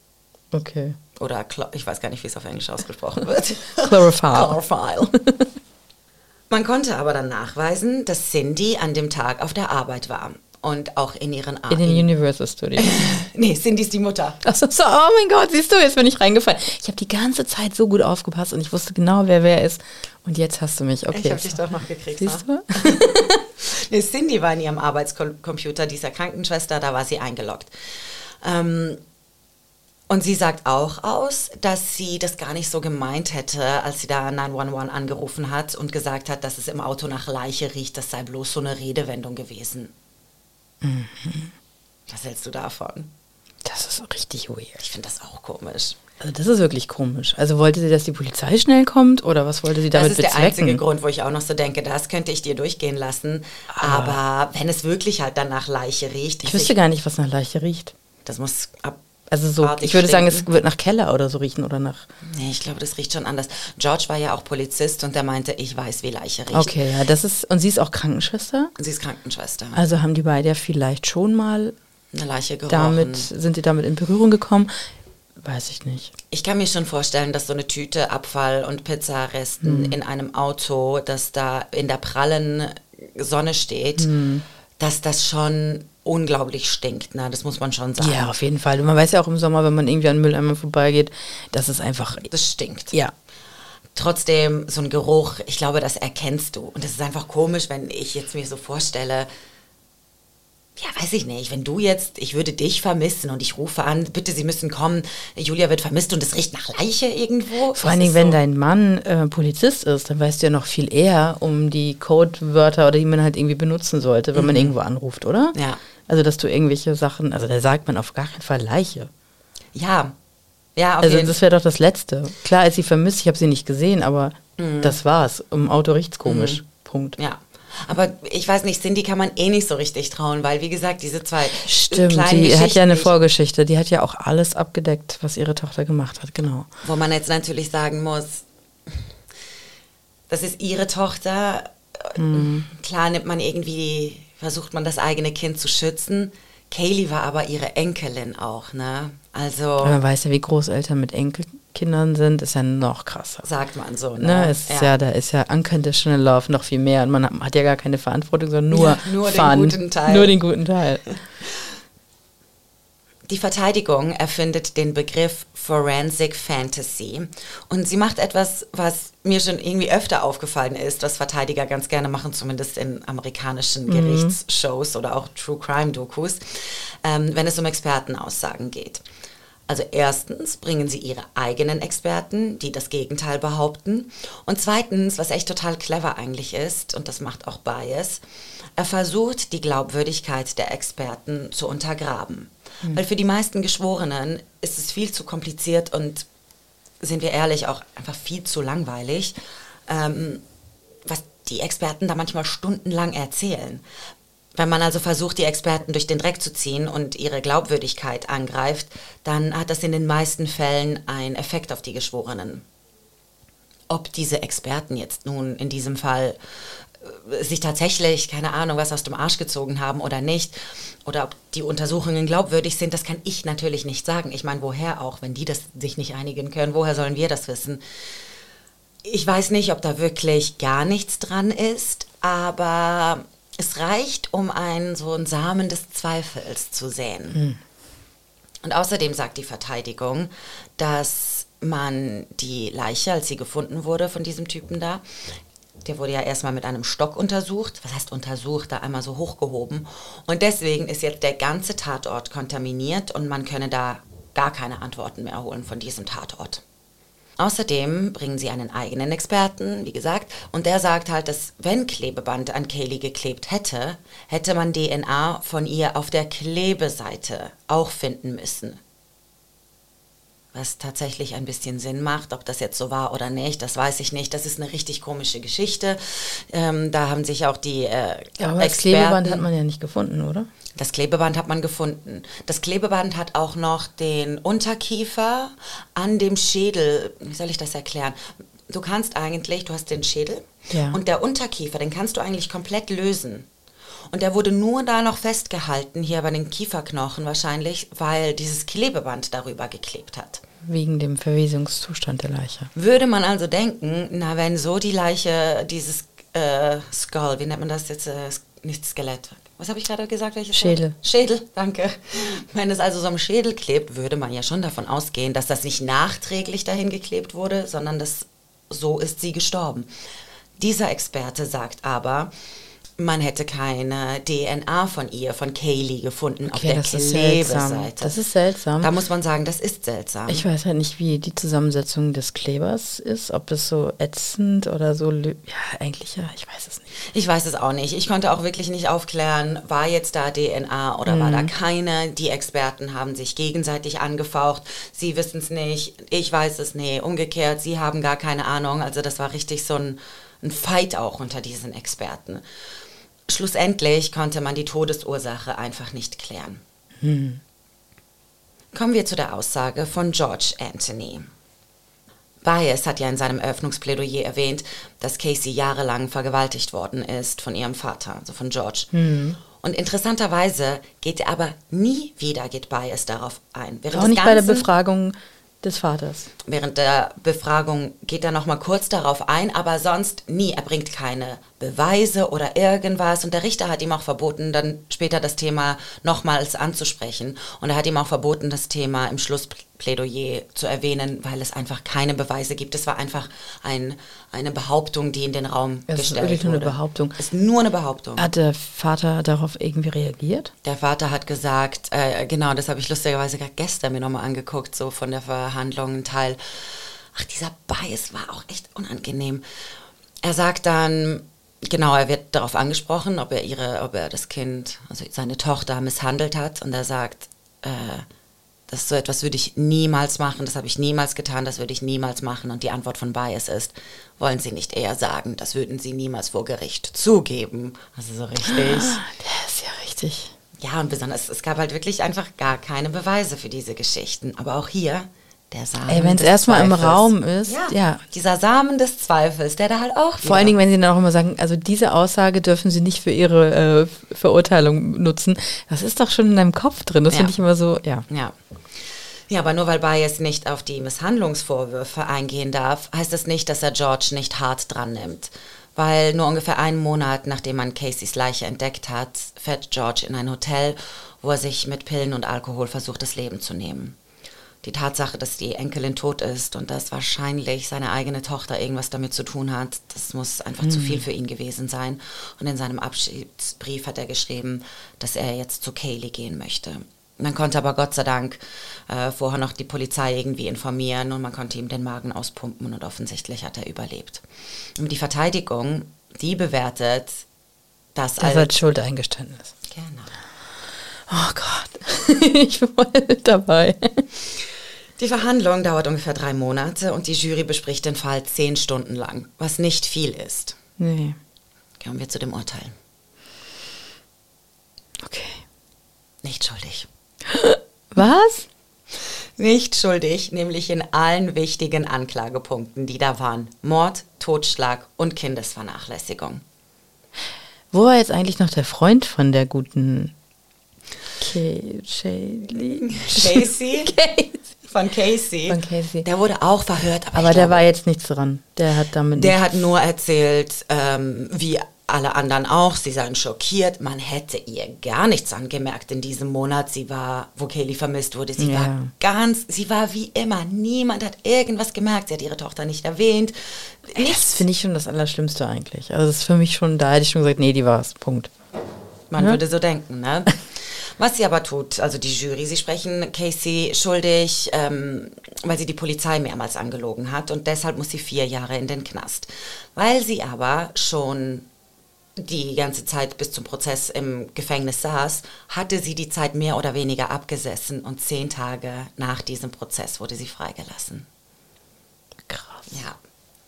Okay. Oder ich weiß gar nicht, wie es auf Englisch ausgesprochen wird. Chlorophyll. Chlorophyll. Man konnte aber dann nachweisen, dass Cindy an dem Tag auf der Arbeit war und auch in ihren Armen. In den Universal Studios. nee, Cindy ist die Mutter. Achso, so, oh mein Gott, siehst du, jetzt bin ich reingefallen. Ich habe die ganze Zeit so gut aufgepasst und ich wusste genau, wer wer ist. Und jetzt hast du mich. Okay. Ich habe dich doch noch gekriegt. Siehst du? nee, Cindy war in ihrem Arbeitscomputer dieser Krankenschwester, da war sie eingeloggt. Ähm, und sie sagt auch aus, dass sie das gar nicht so gemeint hätte, als sie da 911 angerufen hat und gesagt hat, dass es im Auto nach Leiche riecht. Das sei bloß so eine Redewendung gewesen. Mhm. Was hältst du davon? Das ist richtig weird. Ich finde das auch komisch. Also das ist wirklich komisch. Also wollte sie, dass die Polizei schnell kommt oder was wollte sie damit bezwecken? Das ist bezwecken? der einzige Grund, wo ich auch noch so denke, das könnte ich dir durchgehen lassen. Aber, Aber wenn es wirklich halt dann nach Leiche riecht. Ich wüsste ich, gar nicht, was nach Leiche riecht. Das muss ab also so, ich würde sagen, es wird nach Keller oder so riechen oder nach. Nee, ich glaube, das riecht schon anders. George war ja auch Polizist und der meinte, ich weiß, wie Leiche riecht. Okay, ja, das ist. Und sie ist auch Krankenschwester? Sie ist Krankenschwester. Also haben die beide ja vielleicht schon mal eine Leiche gerochen. Damit, sind die damit in Berührung gekommen? Weiß ich nicht. Ich kann mir schon vorstellen, dass so eine Tüte Abfall und Pizzaresten hm. in einem Auto, das da in der prallen Sonne steht, hm. Dass das schon unglaublich stinkt. Ne? Das muss man schon sagen. Ja, auf jeden Fall. Und man weiß ja auch im Sommer, wenn man irgendwie an Mülleimer vorbeigeht, dass es einfach. Das stinkt. Ja. Trotzdem, so ein Geruch, ich glaube, das erkennst du. Und das ist einfach komisch, wenn ich jetzt mir so vorstelle, ja, weiß ich nicht, wenn du jetzt, ich würde dich vermissen und ich rufe an, bitte, Sie müssen kommen, Julia wird vermisst und es riecht nach Leiche irgendwo. Vor allen Dingen, wenn so dein Mann äh, Polizist ist, dann weißt du ja noch viel eher um die Codewörter oder die man halt irgendwie benutzen sollte, wenn mhm. man irgendwo anruft, oder? Ja. Also, dass du irgendwelche Sachen, also da sagt man auf gar keinen Fall Leiche. Ja. Ja, auf Also, das wäre doch das Letzte. Klar ist sie vermisst, ich habe sie nicht gesehen, aber mhm. das war's. Im Auto riecht's komisch. Mhm. Punkt. Ja. Aber ich weiß nicht, Cindy kann man eh nicht so richtig trauen, weil wie gesagt, diese zwei Stimmt, die hat ja eine Vorgeschichte. Die hat ja auch alles abgedeckt, was ihre Tochter gemacht hat, genau. Wo man jetzt natürlich sagen muss, das ist ihre Tochter. Mhm. Klar nimmt man irgendwie, versucht man das eigene Kind zu schützen. Kaylee war aber ihre Enkelin auch, ne? Also. man weiß ja, wie Großeltern mit Enkelkindern sind, ist ja noch krasser. Sagt man so, ne? ne ist ja. ja. da ist ja Unconditional Love noch viel mehr und man hat, hat ja gar keine Verantwortung, sondern nur, ja, nur Fun. den guten Teil. Nur den guten Teil. Die Verteidigung erfindet den Begriff Forensic Fantasy und sie macht etwas, was mir schon irgendwie öfter aufgefallen ist, was Verteidiger ganz gerne machen, zumindest in amerikanischen mhm. Gerichtsshows oder auch True Crime Dokus, ähm, wenn es um Expertenaussagen geht. Also erstens bringen sie ihre eigenen Experten, die das Gegenteil behaupten. Und zweitens, was echt total clever eigentlich ist, und das macht auch Bias, er versucht, die Glaubwürdigkeit der Experten zu untergraben. Mhm. Weil für die meisten Geschworenen ist es viel zu kompliziert und, sind wir ehrlich, auch einfach viel zu langweilig, ähm, was die Experten da manchmal stundenlang erzählen. Wenn man also versucht, die Experten durch den Dreck zu ziehen und ihre Glaubwürdigkeit angreift, dann hat das in den meisten Fällen einen Effekt auf die Geschworenen. Ob diese Experten jetzt nun in diesem Fall äh, sich tatsächlich, keine Ahnung, was aus dem Arsch gezogen haben oder nicht, oder ob die Untersuchungen glaubwürdig sind, das kann ich natürlich nicht sagen. Ich meine, woher auch, wenn die das sich nicht einigen können, woher sollen wir das wissen? Ich weiß nicht, ob da wirklich gar nichts dran ist, aber es reicht, um einen so einen Samen des Zweifels zu sehen. Mhm. Und außerdem sagt die Verteidigung, dass man die Leiche, als sie gefunden wurde von diesem Typen da, der wurde ja erstmal mit einem Stock untersucht. Was heißt untersucht? Da einmal so hochgehoben. Und deswegen ist jetzt der ganze Tatort kontaminiert und man könne da gar keine Antworten mehr holen von diesem Tatort. Außerdem bringen sie einen eigenen Experten, wie gesagt, und der sagt halt, dass wenn Klebeband an Kaylee geklebt hätte, hätte man DNA von ihr auf der Klebeseite auch finden müssen was tatsächlich ein bisschen Sinn macht. Ob das jetzt so war oder nicht, das weiß ich nicht. Das ist eine richtig komische Geschichte. Ähm, da haben sich auch die äh, ja, aber Experten, das Klebeband hat man ja nicht gefunden, oder? Das Klebeband hat man gefunden. Das Klebeband hat auch noch den Unterkiefer an dem Schädel, wie soll ich das erklären? du kannst eigentlich, du hast den Schädel Ja. und der Unterkiefer, den kannst du eigentlich komplett lösen. Und der wurde nur da noch festgehalten, hier bei den Kieferknochen wahrscheinlich, weil dieses Klebeband darüber geklebt hat. Wegen dem Verwesungszustand der Leiche. Würde man also denken, na, wenn so die Leiche, dieses äh, Skull, wie nennt man das jetzt? Äh, nicht Skelett. Was habe ich gerade gesagt? Welches Schädel. Wort? Schädel, danke. Wenn es also so am Schädel klebt, würde man ja schon davon ausgehen, dass das nicht nachträglich dahin geklebt wurde, sondern dass so ist sie gestorben. Dieser Experte sagt aber, man hätte keine DNA von ihr, von Kaylee gefunden auf Okay, der das ist seltsam. Klebeseite. Das ist seltsam. da muss man sagen, das ist seltsam. Ich weiß halt nicht, wie die Zusammensetzung des Klebers ist, ob das so ätzend oder so. Ja, eigentlich ja, ich weiß es nicht. Ich weiß es auch nicht. Ich konnte auch wirklich nicht aufklären, war jetzt da DNA oder war da keine. Die Experten haben sich gegenseitig angefaucht. Sie wissen es nicht, ich weiß es nicht. Umgekehrt, sie haben gar keine Ahnung. Also das war richtig so ein, ein Fight auch unter diesen Experten. Schlussendlich konnte man die Todesursache einfach nicht klären. Kommen wir zu der Aussage von George Anthony. Bias hat ja in seinem Eröffnungsplädoyer erwähnt, dass Casey jahrelang vergewaltigt worden ist von ihrem Vater, also von George. Und interessanterweise geht er aber nie wieder, geht Bias darauf ein. Während Auch nicht bei der Ganzen- Befragung des Vaters. Während der Befragung geht er noch mal kurz darauf ein, aber sonst nie. Er bringt keine Beweise oder irgendwas. Und der Richter hat ihm auch verboten, dann später das Thema nochmals anzusprechen. Und er hat ihm auch verboten, das Thema im Schlussplädoyer zu erwähnen, weil es einfach keine Beweise gibt. Es war einfach ein, eine Behauptung, die in den Raum Es ist gestellt wirklich nur eine wurde. Behauptung. Es ist nur eine Behauptung. Hat der Vater darauf irgendwie reagiert? Der Vater hat gesagt, äh, genau, das habe ich lustigerweise gerade gestern mir nochmal angeguckt, so von der Verhandlung ein Teil. Ach, dieser Bias war auch echt unangenehm. Er sagt dann, genau, er wird darauf angesprochen, ob er ihre, ob er das Kind, also seine Tochter misshandelt hat. Und er sagt, äh, das so etwas würde ich niemals machen, das habe ich niemals getan, das würde ich niemals machen. Und die Antwort von Bias ist, wollen Sie nicht eher sagen, das würden Sie niemals vor Gericht zugeben. Also so richtig. Der ist ja richtig. Ja, und besonders, es gab halt wirklich einfach gar keine Beweise für diese Geschichten. Aber auch hier, der Samen. Ey, wenn's des erstmal im. Raum ist, ja, ja. Dieser Samen des Zweifels, der da halt auch. Vor allen Dingen, wenn sie dann auch immer sagen, also diese Aussage dürfen sie nicht für ihre äh, Verurteilung nutzen. Das ist doch schon in deinem Kopf drin. Das Ja. finde ich immer so, ja. Ja. Ja, aber nur weil Bias nicht auf die Misshandlungsvorwürfe eingehen darf, heißt das nicht, dass er George nicht hart dran nimmt. Weil nur ungefähr einen Monat nachdem man Caseys Leiche entdeckt hat, fährt George in ein Hotel, wo er sich mit Pillen und Alkohol versucht, das Leben zu nehmen. Die Tatsache, dass die Enkelin tot ist und dass wahrscheinlich seine eigene Tochter irgendwas damit zu tun hat, das muss einfach zu viel für ihn gewesen sein. Und in seinem Abschiedsbrief hat er geschrieben, dass er jetzt zu Kaylee gehen möchte. Man konnte aber Gott sei Dank äh, vorher noch die Polizei irgendwie informieren und man konnte ihm den Magen auspumpen und offensichtlich hat er überlebt. Und die Verteidigung, die bewertet das Das als... als Schuldeingeständnis. Genau. Oh Gott, ich war dabei. Die Verhandlung dauert ungefähr drei Monate und die Jury bespricht den Fall zehn Stunden lang, was nicht viel ist. Nee, Kommen wir zu dem Urteil. okay. Nicht schuldig. Was? Nicht schuldig, nämlich in allen wichtigen Anklagepunkten, die da waren. Mord, Totschlag und Kindesvernachlässigung. Wo war jetzt eigentlich noch der Freund von der guten Kay Shaylee? Casey? Casey. Von Casey. Von Casey. Der wurde auch verhört, aber, Aber der glaube, war jetzt nichts dran. Der hat damit Der hat nur erzählt, ähm, wie alle anderen auch, sie seien schockiert. Man hätte ihr gar nichts angemerkt in diesem Monat. Sie war, wo Kaylee vermisst wurde, sie Ja. war ganz, sie war wie immer. Niemand hat irgendwas gemerkt. Sie hat ihre Tochter nicht erwähnt. Ey, Das finde ich schon das Allerschlimmste eigentlich. Also das ist für mich schon, da hätte ich schon gesagt, nee, die war's. Punkt. Man Ja. würde so denken, ne? Was sie aber tut, also die Jury, sie sprechen Casey schuldig, ähm, weil sie die Polizei mehrmals angelogen hat und deshalb muss sie vier Jahre in den Knast. Weil sie aber schon die ganze Zeit bis zum Prozess im Gefängnis saß, hatte sie die Zeit mehr oder weniger abgesessen und zehn Tage nach diesem Prozess wurde sie freigelassen. Krass. Ja,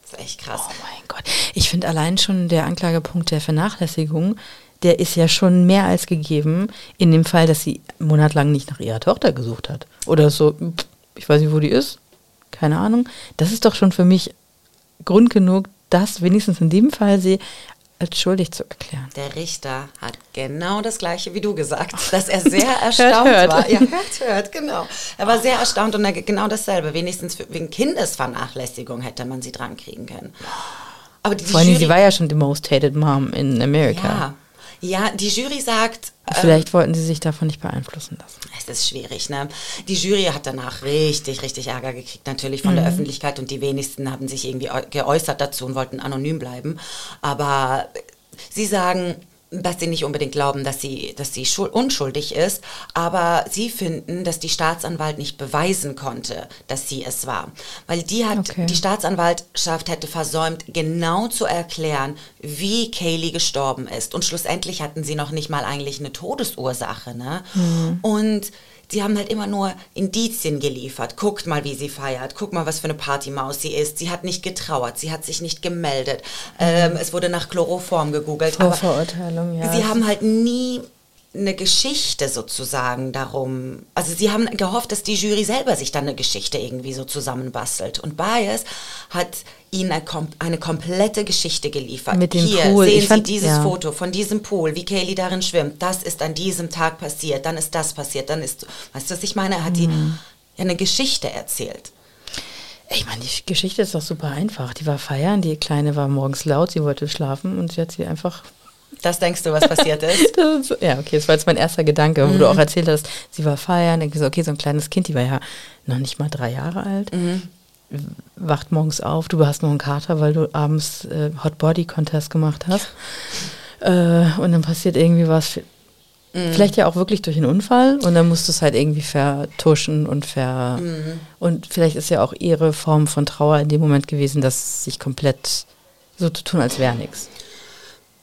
ist echt krass. Oh mein Gott. Ich finde allein schon der Anklagepunkt der Vernachlässigung, der ist ja schon mehr als gegeben in dem Fall, dass sie monatelang nicht nach ihrer Tochter gesucht hat. Oder so, ich weiß nicht, wo die ist. Keine Ahnung. Das ist doch schon für mich Grund genug, das wenigstens in dem Fall sie als schuldig zu erklären. Der Richter hat genau das Gleiche wie du gesagt, dass er sehr erstaunt hört, hört. war. Ja, hört, hört, genau. Er war sehr erstaunt und er, genau dasselbe. Wenigstens wegen Kindesvernachlässigung hätte man sie dran kriegen können. Aber die, Vor allem, sie war ja schon die most hated mom in America. Ja, ja, die Jury sagt. Vielleicht ähm, wollten sie sich davon nicht beeinflussen lassen. Es ist schwierig, ne? Die Jury hat danach richtig, richtig Ärger gekriegt, natürlich von mhm. der Öffentlichkeit und die wenigsten haben sich irgendwie geäußert dazu und wollten anonym bleiben. Aber sie sagen, dass sie nicht unbedingt glauben, dass sie, dass sie unschuldig ist, aber sie finden, dass die Staatsanwalt nicht beweisen konnte, dass sie es war. Weil die hat, okay. die Staatsanwaltschaft hätte versäumt, genau zu erklären, wie Kaylee gestorben ist. Und schlussendlich hatten sie noch nicht mal eigentlich eine Todesursache. Ne? Mhm. Und sie haben halt immer nur Indizien geliefert. Guckt mal, wie sie feiert. Guck mal, was für eine Partymaus sie ist. Sie hat nicht getrauert. Sie hat sich nicht gemeldet. Mhm. Ähm, es wurde nach Chloroform gegoogelt. Vorverurteilung, ja. Sie haben halt nie eine Geschichte sozusagen darum. Also sie haben gehofft, dass die Jury selber sich dann eine Geschichte irgendwie so zusammenbastelt. Und Bias hat ihnen eine, komplette Geschichte geliefert. Mit dem Hier Pool. sehen ich Sie fand, dieses ja. Foto von diesem Pool, wie Kaylee darin schwimmt. Das ist an diesem Tag passiert, dann ist das passiert, dann ist, weißt du, was ich meine? Er hat mhm. die eine Geschichte erzählt. Ich meine, die Geschichte ist doch super einfach. Die war feiern, die Kleine war morgens laut, sie wollte schlafen und sie hat sie einfach das denkst du, was passiert ist? ist ja, okay, das war jetzt mein erster Gedanke, wo mhm. du auch erzählt hast, sie war feiern. Denke ich so, okay, so ein kleines Kind, die war ja noch nicht mal drei Jahre alt. Mhm. Wacht morgens auf, du hast noch einen Kater, weil du abends äh, Hot Body Contest gemacht hast. Äh, und dann passiert irgendwie was, mhm. vielleicht ja auch wirklich durch einen Unfall und dann musst du es halt irgendwie vertuschen und ver. Mhm. Und vielleicht ist ja auch ihre Form von Trauer in dem Moment gewesen, dass sich komplett so zu tun, als wäre nichts.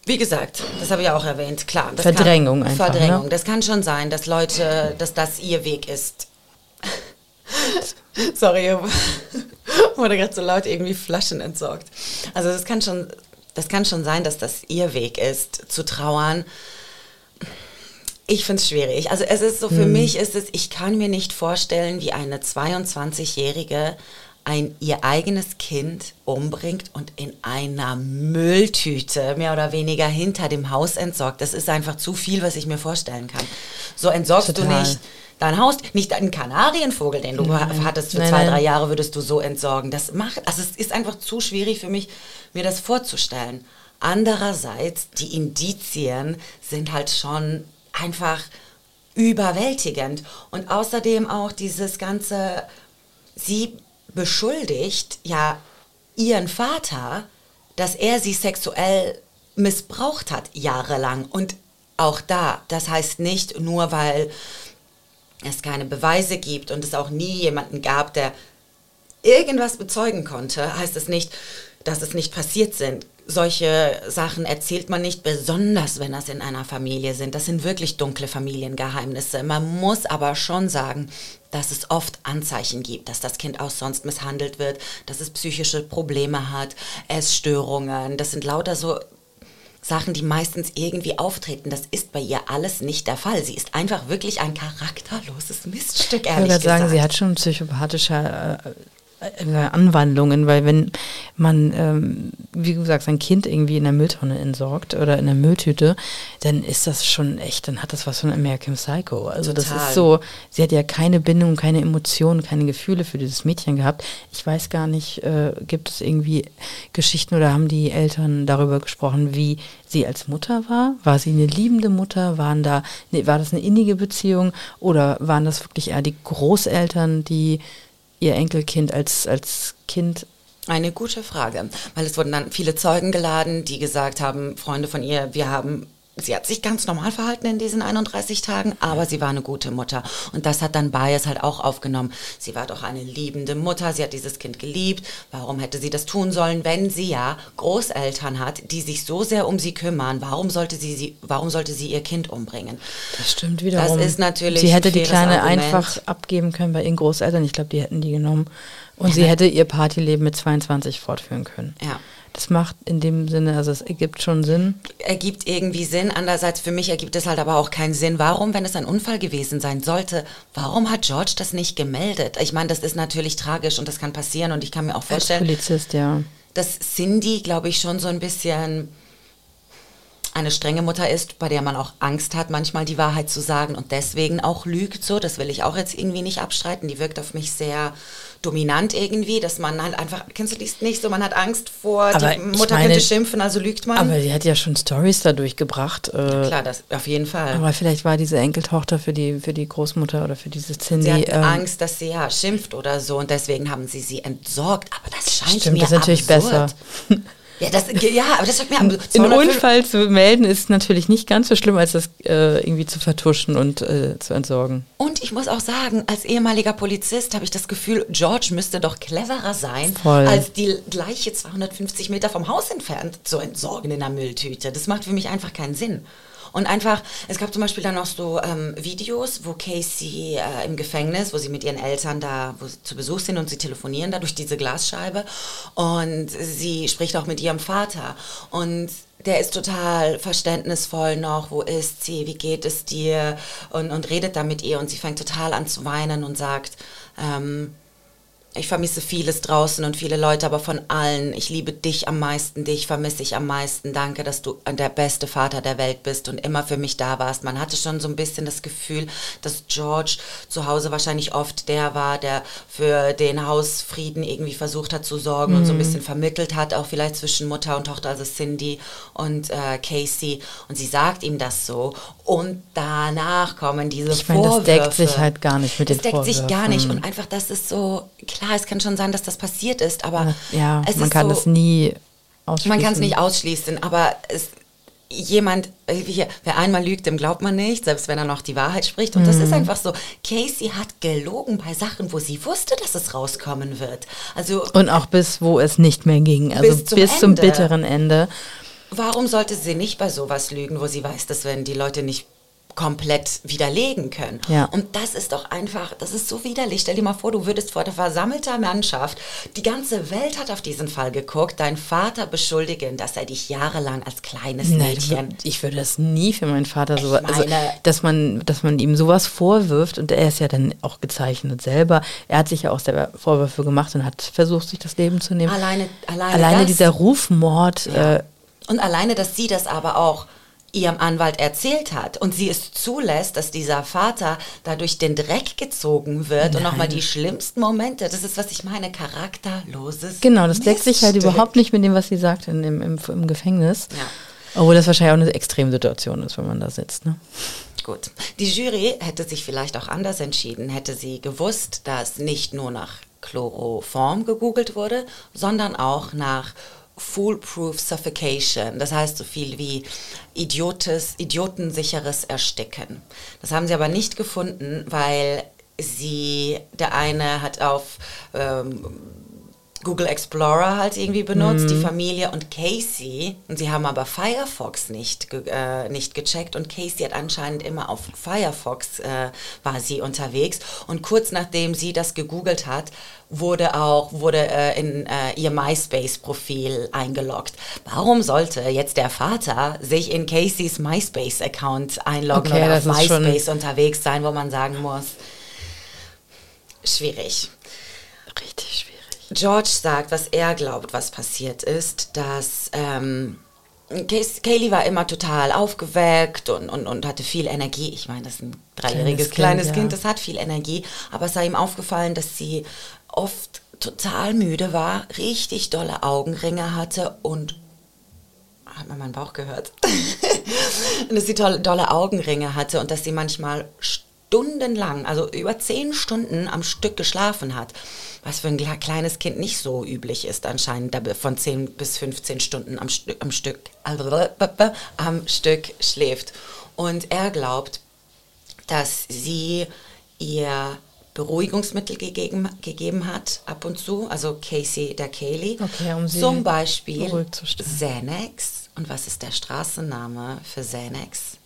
Wie gesagt, das habe ich auch erwähnt, klar. Verdrängung kann, einfach. Verdrängung. Ne? Das kann schon sein, dass Leute, dass das ihr Weg ist. Sorry, wurde gerade so laut irgendwie Flaschen entsorgt. Also das kann schon, das kann schon sein, dass das ihr Weg ist, zu trauern. Ich finde es schwierig. Also es ist so, für hm. mich ist es, ich kann mir nicht vorstellen, wie eine 22-Jährige ein ihr eigenes Kind umbringt und in einer Mülltüte mehr oder weniger hinter dem Haus entsorgt. Das ist einfach zu viel, was ich mir vorstellen kann. So entsorgst Total. du nicht dein Haus, nicht einen Kanarienvogel, den du nein. hattest für nein, zwei, nein. drei Jahre, würdest du so entsorgen. Das macht, also es ist einfach zu schwierig für mich, mir das vorzustellen. Andererseits, die Indizien sind halt schon einfach überwältigend. Und außerdem auch dieses ganze, sie beschuldigt ja ihren Vater, dass er sie sexuell missbraucht hat, jahrelang. Und auch da, das heißt nicht nur, weil es keine Beweise gibt und es auch nie jemanden gab, der irgendwas bezeugen konnte, heißt es nicht, dass es nicht passiert sind. Solche Sachen erzählt man nicht, besonders wenn das in einer Familie sind. Das sind wirklich dunkle Familiengeheimnisse. Man muss aber schon sagen, dass es oft Anzeichen gibt, dass das Kind auch sonst misshandelt wird, dass es psychische Probleme hat, Essstörungen. Das sind lauter so Sachen, die meistens irgendwie auftreten. Das ist bei ihr alles nicht der Fall. Sie ist einfach wirklich ein charakterloses Miststück, ehrlich ich würde sagen, sie hat schon psychopathische äh, äh, Anwandlungen, weil wenn man, ähm, wie gesagt, sein Kind irgendwie in der Mülltonne entsorgt oder in der Mülltüte, dann ist das schon echt, dann hat das was von American Psycho. Also Total. das ist so, sie hat ja keine Bindung, keine Emotionen, keine Gefühle für dieses Mädchen gehabt. Ich weiß gar nicht, äh, gibt es irgendwie Geschichten oder haben die Eltern darüber gesprochen, wie sie als Mutter war? War sie eine liebende Mutter? Waren da, nee, war das eine innige Beziehung oder waren das wirklich eher die Großeltern, die ihr Enkelkind als, als Kind? Eine gute Frage, weil es wurden dann viele Zeugen geladen, die gesagt haben, Freunde von ihr, wir haben sie hat sich ganz normal verhalten in diesen 31 Tagen, aber sie war eine gute Mutter. Und das hat dann Bias halt auch aufgenommen. Sie war doch eine liebende Mutter, sie hat dieses Kind geliebt. Warum hätte sie das tun sollen, wenn sie ja Großeltern hat, die sich so sehr um sie kümmern? Warum sollte sie, sie, warum sollte sie ihr Kind umbringen? Das stimmt wiederum. Das ist natürlich. Sie hätte die Kleine Argument. einfach abgeben können bei ihren Großeltern. Ich glaube, die hätten die genommen. Und ja, sie hätte ihr Partyleben mit 22 fortführen können. Ja. Das macht in dem Sinne, also es ergibt schon Sinn. Ergibt irgendwie Sinn. Andererseits für mich ergibt es halt aber auch keinen Sinn. Warum, wenn es ein Unfall gewesen sein sollte, warum hat George das nicht gemeldet? Ich meine, das ist natürlich tragisch und das kann passieren und ich kann mir auch vorstellen. Als Polizist, ja. dass Cindy, glaube ich, schon so ein bisschen eine strenge Mutter ist, bei der man auch Angst hat, manchmal die Wahrheit zu sagen und deswegen auch lügt so. Das will ich auch jetzt irgendwie nicht abstreiten. Die wirkt auf mich sehr dominant irgendwie, dass man halt einfach, kennst du dies nicht so, man hat Angst vor, Aber die Mutter meine, könnte schimpfen, also lügt man. Aber die hat ja schon Stories dadurch gebracht. Äh, klar, das auf jeden Fall. Aber vielleicht war diese Enkeltochter für die, für die Großmutter oder für diese Cindy. Sie hat ähm, Angst, dass sie ja schimpft oder so und deswegen haben sie sie entsorgt. Aber das scheint stimmt, mir das ist natürlich absurd. besser. Ja, das, ja, aber das hat mir am Ein Unfall zu melden ist natürlich nicht ganz so schlimm, als das äh, irgendwie zu vertuschen und äh, zu entsorgen. Und ich muss auch sagen, als ehemaliger Polizist habe ich das Gefühl, George müsste doch cleverer sein, Voll. als die gleiche 250 Meter vom Haus entfernt zu entsorgen in einer Mülltüte. Das macht für mich einfach keinen Sinn. Und einfach, es gab zum Beispiel dann noch so ähm, Videos, wo Casey äh, im Gefängnis, wo sie mit ihren Eltern da wo zu Besuch sind und sie telefonieren da durch diese Glasscheibe. Und sie spricht auch mit ihrem Vater. Und der ist total verständnisvoll noch, wo ist sie, wie geht es dir und, und redet da mit ihr und sie fängt total an zu weinen und sagt, ähm, ich vermisse vieles draußen und viele Leute, aber von allen, ich liebe dich am meisten, dich vermisse ich am meisten. Danke, dass du der beste Vater der Welt bist und immer für mich da warst. Man hatte schon so ein bisschen das Gefühl, dass George zu Hause wahrscheinlich oft der war, der für den Hausfrieden irgendwie versucht hat zu sorgen mhm. und so ein mhm. bisschen vermittelt hat, auch vielleicht zwischen Mutter und Tochter, also Cindy und äh, Casey. Und sie sagt ihm das so. Und danach kommen diese ich mein, Vorwürfe. Das deckt sich halt gar nicht mit das den Vorwürfen. Das deckt sich gar nicht. Und einfach, das ist so klar, es kann schon sein, dass das passiert ist, aber ja, man kann so, das nie ausschließen. Man kann es nicht ausschließen, aber es, jemand, hier, wer einmal lügt, dem glaubt man nicht, selbst wenn er noch die Wahrheit spricht. Und mhm. das ist einfach so. Casey hat gelogen bei Sachen, wo sie wusste, dass es rauskommen wird. Also und auch bis wo es nicht mehr ging, also bis zum, bis zum bitteren Ende. Warum sollte sie nicht bei sowas lügen, wo sie weiß, dass wenn die Leute nicht komplett widerlegen können. Ja. Und das ist doch einfach, das ist so widerlich. Stell dir mal vor, du würdest vor der versammelten Mannschaft, die ganze Welt hat auf diesen Fall geguckt, deinen Vater beschuldigen, dass er dich jahrelang als kleines Mädchen. ich würde das nie für meinen Vater so, also, dass man, dass man ihm sowas vorwirft und er ist ja dann auch gezeichnet selber. Er hat sich ja auch selber Vorwürfe gemacht und hat versucht, sich das Leben zu nehmen. Alleine, alleine, alleine dieser Rufmord. Ja. Äh, und alleine, dass sie das aber auch ihrem Anwalt erzählt hat und sie es zulässt, dass dieser Vater dadurch den Dreck gezogen wird Nein. und nochmal die schlimmsten Momente, das ist, was ich meine, charakterloses Genau, das deckt sich halt überhaupt nicht mit dem, was sie sagt in, im, im, im Gefängnis. Ja. Obwohl das wahrscheinlich auch eine Extremsituation ist, wenn man da sitzt. Ne? Gut. Die Jury hätte sich vielleicht auch anders entschieden, hätte sie gewusst, dass nicht nur nach Chloroform gegoogelt wurde, sondern auch nach Foolproof Suffocation, das heißt so viel wie idiotes, idiotensicheres Ersticken. Das haben sie aber nicht gefunden, weil sie, der eine hat auf ähm, Google Explorer halt irgendwie benutzt, mhm. die Familie und Casey, und sie haben aber Firefox nicht, äh, nicht gecheckt und Casey hat anscheinend immer auf Firefox äh, war sie unterwegs und kurz nachdem sie das gegoogelt hat, wurde auch wurde äh, in äh, ihr MySpace-Profil eingeloggt. Warum sollte jetzt der Vater sich in Caseys MySpace-Account einloggen okay, oder auf MySpace unterwegs sein, wo man sagen muss, schwierig. Richtig schwierig. George sagt, was er glaubt, was passiert ist, dass ähm, Kaylee war immer total aufgeweckt und, und, und hatte viel Energie. Ich meine, das ist ein dreijähriges kleines, Kind, kind, das hat viel Energie. Aber es sei ihm aufgefallen, dass sie oft total müde war, richtig dolle Augenringe hatte und hat man meinen Bauch gehört? dass sie tolle, dolle Augenringe hatte und dass sie manchmal stundenlang, also über zehn Stunden am Stück geschlafen hat was für ein kleines Kind nicht so üblich ist anscheinend, von 10 bis 15 Stunden am, Stück, am, Stück, am Stück schläft. Und er glaubt, dass sie ihr Beruhigungsmittel gegeben, gegeben hat, ab und zu, also Casey der Kaylee. Okay, um Zum Beispiel Xanax. Und was ist der Straßenname für Xanax?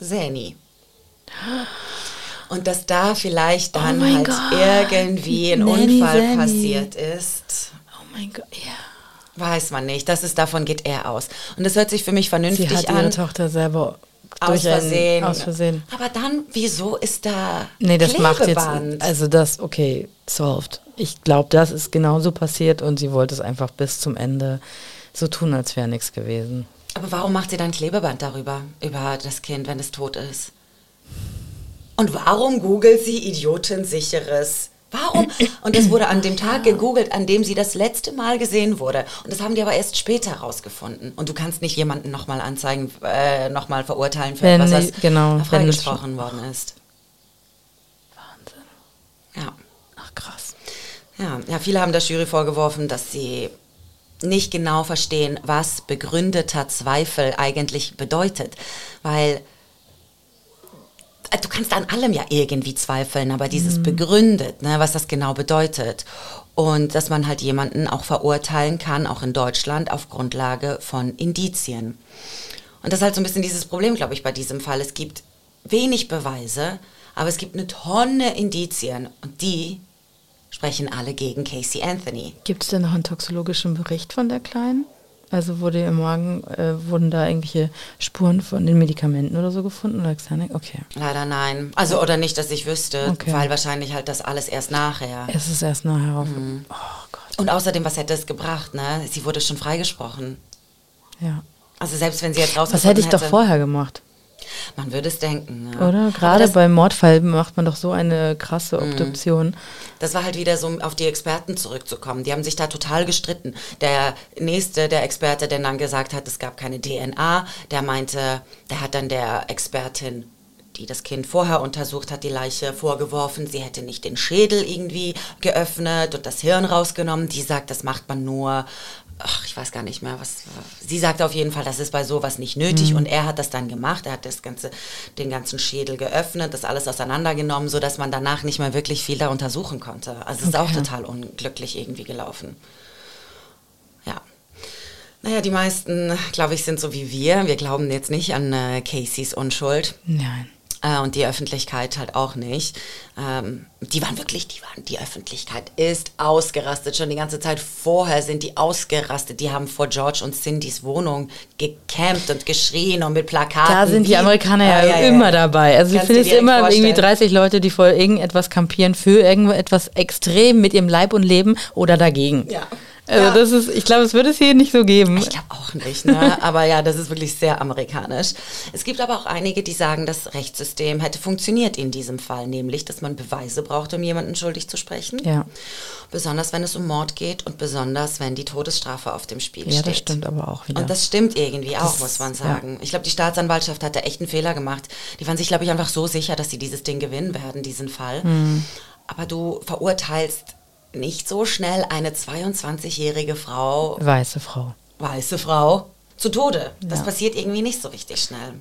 Zany. Und dass da vielleicht oh dann oh halt Gott. irgendwie ein Nanny Unfall Zanny. passiert ist. Oh mein Gott, ja. Weiß man nicht. Das ist, davon geht er aus. Und das hört sich für mich vernünftig Sie hat an. ihre Tochter selber aus Versehen. aus Versehen. Aber dann, wieso ist da Nee, das macht jetzt, also das, okay, solved. ich glaube, das ist genauso passiert und sie wollte es einfach bis zum Ende so tun, als wäre nichts gewesen. Aber warum macht sie dann Klebeband darüber, über das Kind, wenn es tot ist? Und warum googelt sie idiotensicheres? Warum? Und das wurde an dem Tag gegoogelt, an dem sie das letzte Mal gesehen wurde. Und das haben die aber erst später rausgefunden. Und du kannst nicht jemanden nochmal anzeigen, äh, nochmal verurteilen für Wenn etwas, die- genau, was wenn freigesprochen worden ist. Wahnsinn. Ja. Ach krass. Ja, ja, viele haben der Jury vorgeworfen, dass sie nicht genau verstehen, was begründeter Zweifel eigentlich bedeutet. Weil du kannst an allem ja irgendwie zweifeln, aber dieses begründet, ne, was das genau bedeutet. Und dass man halt jemanden auch verurteilen kann, auch in Deutschland, auf Grundlage von Indizien. Und das ist halt so ein bisschen dieses Problem, glaube ich, bei diesem Fall. Es gibt wenig Beweise, aber es gibt eine Tonne Indizien und die sprechen alle gegen Casey Anthony. Gibt es denn noch einen toxologischen Bericht von der Kleinen? Also wurde im Magen, äh, wurden da irgendwelche Spuren von den Medikamenten oder so gefunden? Oder Xanax? Okay. Leider nein. Also oder nicht, dass ich wüsste, Okay. weil wahrscheinlich halt das alles erst nachher. Es ist erst nachher auf. Mhm. Oh Gott. Und außerdem, was hätte es gebracht, ne? Sie wurde schon freigesprochen. Ja. Also selbst wenn sie jetzt raus Was hätte ich doch vorher gemacht? Man würde es denken, ne? Oder? Gerade beim Mordfall macht man doch so eine krasse Mhm. Obduktion. das war halt wieder so, um auf die Experten zurückzukommen. Die haben sich da total gestritten. Der nächste, der Experte, der dann gesagt hat, es gab keine DNA, der meinte, der hat dann der Expertin die das Kind vorher untersucht hat, die Leiche vorgeworfen, sie hätte nicht den Schädel irgendwie geöffnet und das Hirn rausgenommen. Die sagt, das macht man nur, ach, ich weiß gar nicht mehr, was. Sie sagt auf jeden Fall, das ist bei sowas nicht nötig und er hat das dann gemacht. Er hat das ganze, den ganzen Schädel geöffnet, das alles auseinandergenommen, sodass man danach nicht mehr wirklich viel da untersuchen konnte. Also es ist auch Okay. total unglücklich irgendwie gelaufen. Ja. Naja, die meisten, glaube ich, sind so wie wir. Wir glauben jetzt nicht an äh, Caseys Unschuld. Nein. Äh, und die Öffentlichkeit halt auch nicht. Ähm, die waren wirklich, die waren, die Öffentlichkeit ist ausgerastet. Schon die ganze Zeit vorher sind die ausgerastet. Die haben vor George und Cindys Wohnung gecampt und geschrien und mit Plakaten. Da sind die Amerikaner ja, Ah, immer dabei. Also Kannst findest direkt immer irgendwie vorstellen. 30 Leute, die vor irgendetwas kampieren, für irgendetwas extrem mit ihrem Leib und Leben oder dagegen. Ja. Also Ja. das ist, ich glaube, es würde es hier nicht so geben. Ich glaube auch nicht, ne? aber ja, das ist wirklich sehr amerikanisch. Es gibt aber auch einige, die sagen, das Rechtssystem hätte funktioniert in diesem Fall, nämlich, dass man Beweise braucht, um jemanden schuldig zu sprechen. Ja. Besonders wenn es um Mord geht und besonders wenn die Todesstrafe auf dem Spiel Ja, steht. das stimmt aber auch wieder. Und das stimmt irgendwie auch, Das- muss man ja. sagen. Ich glaube, die Staatsanwaltschaft hat da echt einen Fehler gemacht. Die waren sich, glaube ich, einfach so sicher, dass sie dieses Ding gewinnen werden, diesen Fall. Hm. Aber du verurteilst nicht so schnell eine 22-jährige Frau, Weiße Frau. weiße Frau, zu Tode. Das Ja. passiert irgendwie nicht so richtig schnell.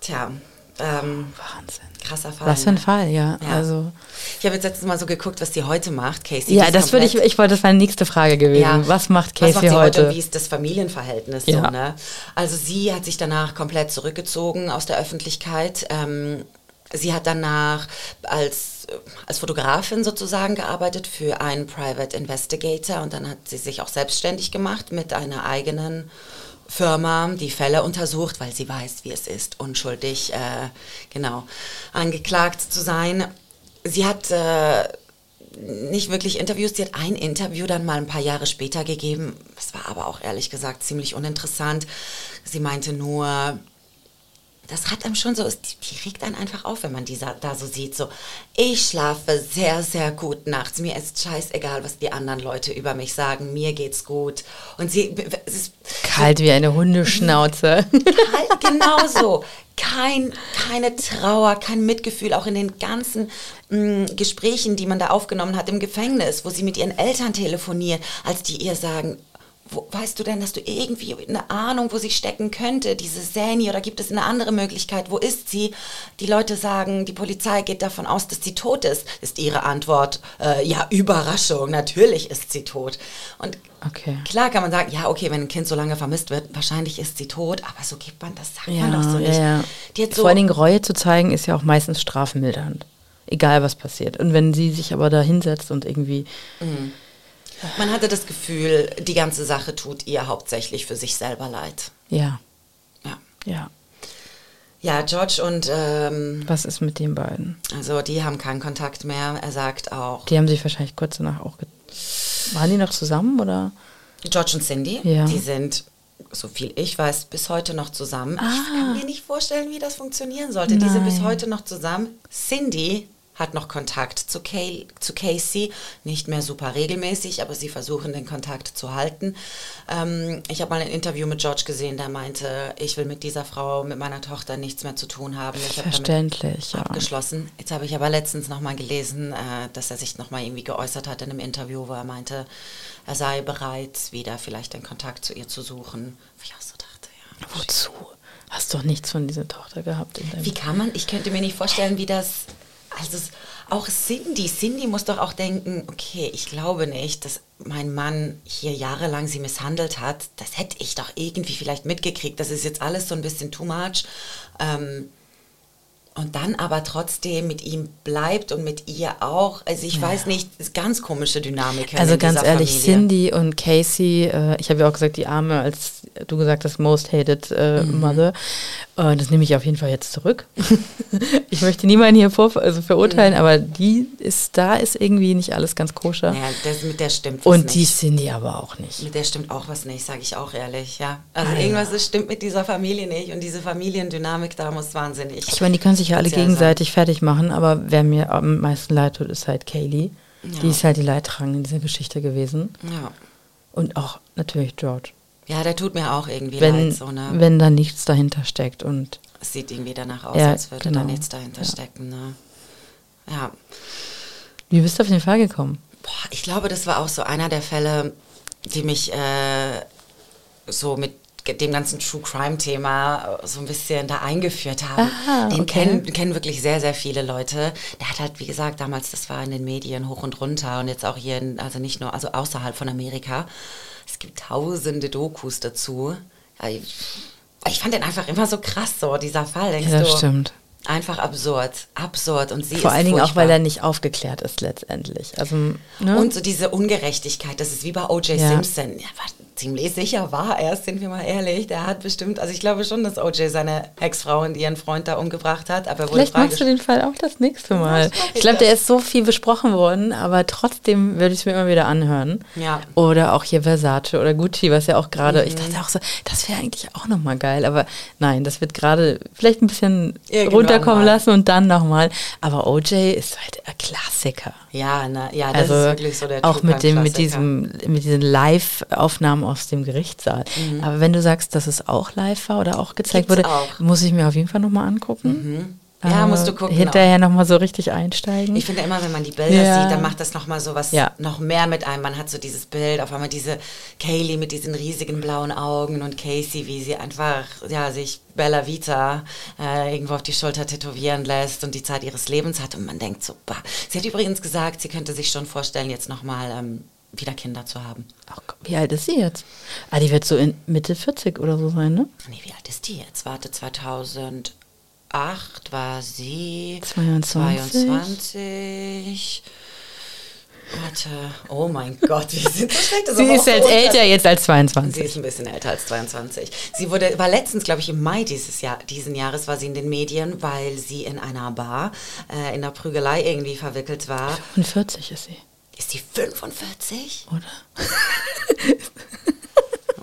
Tja, ähm, Wahnsinn. krasser Fall. Was für ein ne? Fall, ja. Ja. Also, Ich habe jetzt letztens mal so geguckt, was die heute macht, Casey. ja, das würde ich, ich wollte, das war meine nächste Frage gewesen. Ja. Was macht Was Casey macht sie heute? heute? und Wie ist das Familienverhältnis Ja. so, ne? Also sie hat sich danach komplett zurückgezogen aus der Öffentlichkeit. Ähm, sie hat danach als, äh, als Fotografin sozusagen gearbeitet für einen Private Investigator und dann hat sie sich auch selbstständig gemacht mit einer eigenen Firma, die Fälle untersucht, weil sie weiß, wie es ist, unschuldig, äh, genau, angeklagt zu sein. Sie hat äh, nicht wirklich Interviews. Sie hat ein Interview dann mal ein paar Jahre später gegeben. Das war aber auch ehrlich gesagt ziemlich uninteressant. Sie meinte nur, das hat einem schon so, die, die regt einen einfach auf, wenn man die da so sieht. So, ich schlafe sehr, sehr gut nachts. Mir ist scheißegal, was die anderen Leute über mich sagen. Mir geht's gut. Und sie, es ist Kalt wie eine Hundeschnauze. Halt genau so. Kein, keine Trauer, kein Mitgefühl, auch in den ganzen mh, Gesprächen, die man da aufgenommen hat im Gefängnis, wo sie mit ihren Eltern telefoniert, als die ihr sagen, wo, weißt du denn, hast du irgendwie eine Ahnung, wo sie stecken könnte, diese Sani, oder gibt es eine andere Möglichkeit, wo ist sie? Die Leute sagen, die Polizei geht davon aus, dass sie tot ist, ist ihre Antwort, äh, ja, Überraschung, natürlich ist sie tot. Und Okay. Klar kann man sagen, ja, okay, wenn ein Kind so lange vermisst wird, wahrscheinlich ist sie tot, aber so gibt man das, sagt Ja, man doch so ja, nicht. ja. Hat so, Vor allen Dingen Reue zu zeigen, ist ja auch meistens strafmildernd. Egal, was passiert. Und wenn sie sich aber da hinsetzt und irgendwie, man hatte das Gefühl, die ganze Sache tut ihr hauptsächlich für sich selber leid. ja, Ja. ja. Ja, George und. Ähm, Was ist mit den beiden? Also, die haben keinen Kontakt mehr. Er sagt auch. Die haben sich wahrscheinlich kurz danach auch. Waren die noch zusammen oder? George und Cindy, ja. die sind, so viel ich weiß, bis heute noch zusammen. Ah. Ich kann mir nicht vorstellen, wie das funktionieren sollte. Nein. Die sind bis heute noch zusammen. Cindy hat noch Kontakt zu, Kay, zu Casey, nicht mehr super regelmäßig, aber sie versuchen den Kontakt zu halten. Ähm, ich habe mal ein Interview mit George gesehen, der meinte, ich will mit dieser Frau, mit meiner Tochter nichts mehr zu tun haben. Ich Verständlich, ja. abgeschlossen. Jetzt habe ich aber letztens noch mal gelesen, äh, dass er sich noch mal irgendwie geäußert hat in einem Interview, wo er meinte, er sei bereit, wieder vielleicht den Kontakt zu ihr zu suchen. Ich auch so dachte, ja. Wozu? Hast doch nichts von dieser Tochter gehabt. wie kann man, ich könnte mir nicht vorstellen, wie das also auch Cindy, Cindy muss doch auch denken, okay, ich glaube nicht, dass mein Mann hier jahrelang sie misshandelt hat. Das hätte ich doch irgendwie vielleicht mitgekriegt. Das ist jetzt alles so ein bisschen too much. Ähm, und dann aber trotzdem mit ihm bleibt und mit ihr auch. Also ich ja. weiß nicht, ist ganz komische Dynamik. Also ganz ehrlich, Familie. Cindy und Casey, äh, ich habe ja auch gesagt, die Arme, als du gesagt hast, most hated äh, mhm. mother. Äh, das nehme ich auf jeden Fall jetzt zurück. ich möchte niemanden hier vor, also verurteilen, mhm. aber die ist, da ist irgendwie nicht alles ganz koscher. Ja, das, mit der stimmt was Und nicht. die Cindy aber auch nicht. Mit der stimmt auch was nicht, sage ich auch ehrlich, ja. Also ah, irgendwas ja. stimmt mit dieser Familie nicht und diese Familiendynamik da muss wahnsinnig. Ich meine, die können sich ja alle gegenseitig sein. fertig machen, aber wer mir am meisten leid tut, ist halt Kaylee. Ja. Die ist halt die Leidtragende in dieser Geschichte gewesen. Ja. Und auch natürlich George. Ja, der tut mir auch irgendwie wenn, leid. So, ne? Wenn da nichts dahinter steckt. Und es sieht irgendwie danach aus, ja, als würde genau. da nichts dahinter ja. stecken. Ne? Ja. Wie bist du auf den Fall gekommen? Boah, ich glaube, das war auch so einer der Fälle, die mich äh, so mit dem ganzen True Crime Thema so ein bisschen da eingeführt haben. Aha, den okay. kennen, kennen wirklich sehr, sehr viele Leute. Der hat halt, wie gesagt, damals, das war in den Medien hoch und runter und jetzt auch hier, in, also nicht nur, also außerhalb von Amerika. Es gibt tausende Dokus dazu. Ich, ich fand den einfach immer so krass, so dieser Fall. Denkst ja, das du, stimmt. Einfach absurd, absurd und sie Vor allen Dingen auch, weil er nicht aufgeklärt ist letztendlich. Also, ne? Und so diese Ungerechtigkeit, das ist wie bei O.J. Ja. Simpson. Ja, ziemlich sicher war er, sind wir mal ehrlich. Der hat bestimmt, also ich glaube schon, dass OJ seine Ex-Frau und ihren Freund da umgebracht hat. Aber Vielleicht machst du den Fall auch das nächste Mal. ich glaube, der ist so viel besprochen worden, aber trotzdem würde ich es mir immer wieder anhören. Ja. Oder auch hier Versace oder Gucci, was ja auch gerade, mhm. ich dachte auch so, das wäre eigentlich auch nochmal geil. Aber nein, das wird gerade vielleicht ein bisschen Irgendwann runterkommen mal. lassen und dann nochmal. Aber OJ ist halt ein Klassiker. Ja, na, ja, das also ist wirklich so der Auch mit, dem, mit, diesem, mit diesen Live-Aufnahmen aus dem Gerichtssaal. Mhm. Aber wenn du sagst, dass es auch live war oder auch gezeigt Gibt's wurde, auch. muss ich mir auf jeden Fall nochmal angucken. Mhm. Ja, musst du gucken. Hinterher nochmal so richtig einsteigen. Ich finde immer, wenn man die Bilder ja. sieht, dann macht das nochmal so was, ja. noch mehr mit einem. Man hat so dieses Bild, auf einmal diese Kaylee mit diesen riesigen blauen Augen und Casey, wie sie einfach, ja, sich Bella Vita äh, irgendwo auf die Schulter tätowieren lässt und die Zeit ihres Lebens hat. Und man denkt so, bah. Sie hat übrigens gesagt, sie könnte sich schon vorstellen, jetzt nochmal ähm, wieder Kinder zu haben. Ach, wie alt ist sie jetzt? Ah, die wird so in Mitte 40 oder so sein, ne? Nee, wie alt ist die jetzt? Warte, 2008 war sie 22. 22. Warte, oh mein Gott, wir sind so schlecht. Sie ist jetzt älter jetzt als 22. Sie ist ein bisschen älter als 22. Sie wurde, war letztens, glaube ich, im Mai dieses Jahr, diesen Jahres war sie in den Medien, weil sie in einer Bar äh, in der Prügelei irgendwie verwickelt war. 45 ist sie. Ist die 45? Oder?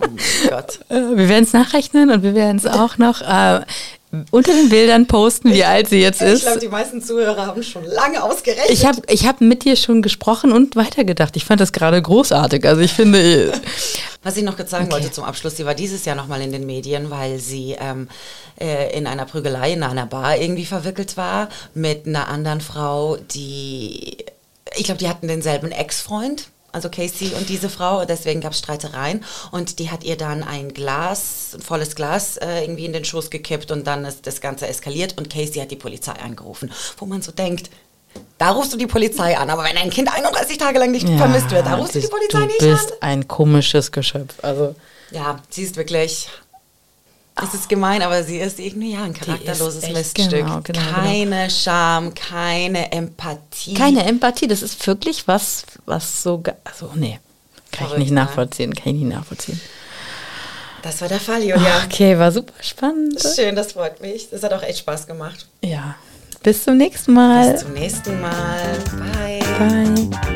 oh mein Gott. Äh, wir werden es nachrechnen und wir werden es auch noch äh, unter den Bildern posten, wie alt sie jetzt ist. Ich glaube, die meisten Zuhörer haben schon lange ausgerechnet. Ich habe ich hab mit dir schon gesprochen und weitergedacht. Ich fand das gerade großartig. Also ich finde... Was ich noch sagen okay. wollte zum Abschluss, sie war dieses Jahr nochmal in den Medien, weil sie ähm, äh, in einer Prügelei in einer Bar irgendwie verwickelt war mit einer anderen Frau, die ich glaube, die hatten denselben Ex-Freund, also Casey und diese Frau, deswegen gab es Streitereien. Und die hat ihr dann ein Glas, ein volles Glas äh, irgendwie in den Schoß gekippt und dann ist das Ganze eskaliert und Casey hat die Polizei angerufen, wo man so denkt, da rufst du die Polizei an, aber wenn ein Kind 31 Tage lang nicht ja, vermisst wird, da rufst du die Polizei nicht an. Du bist ein komisches Geschöpf, also... Ja, sie ist wirklich es ist gemein, aber sie ist irgendwie ja ein charakterloses Miststück. Genau, genau, genau, keine Scham, keine Empathie. Keine Empathie, das ist wirklich was, was so, also nee, kann Verrückt, ich nicht nachvollziehen, kann ich nicht nachvollziehen. das war der Fall, Julia. Okay, war super spannend. Schön, das freut mich. Das hat auch echt Spaß gemacht. Ja. Bis zum nächsten Mal. Bis zum nächsten Mal. Bye. Bye.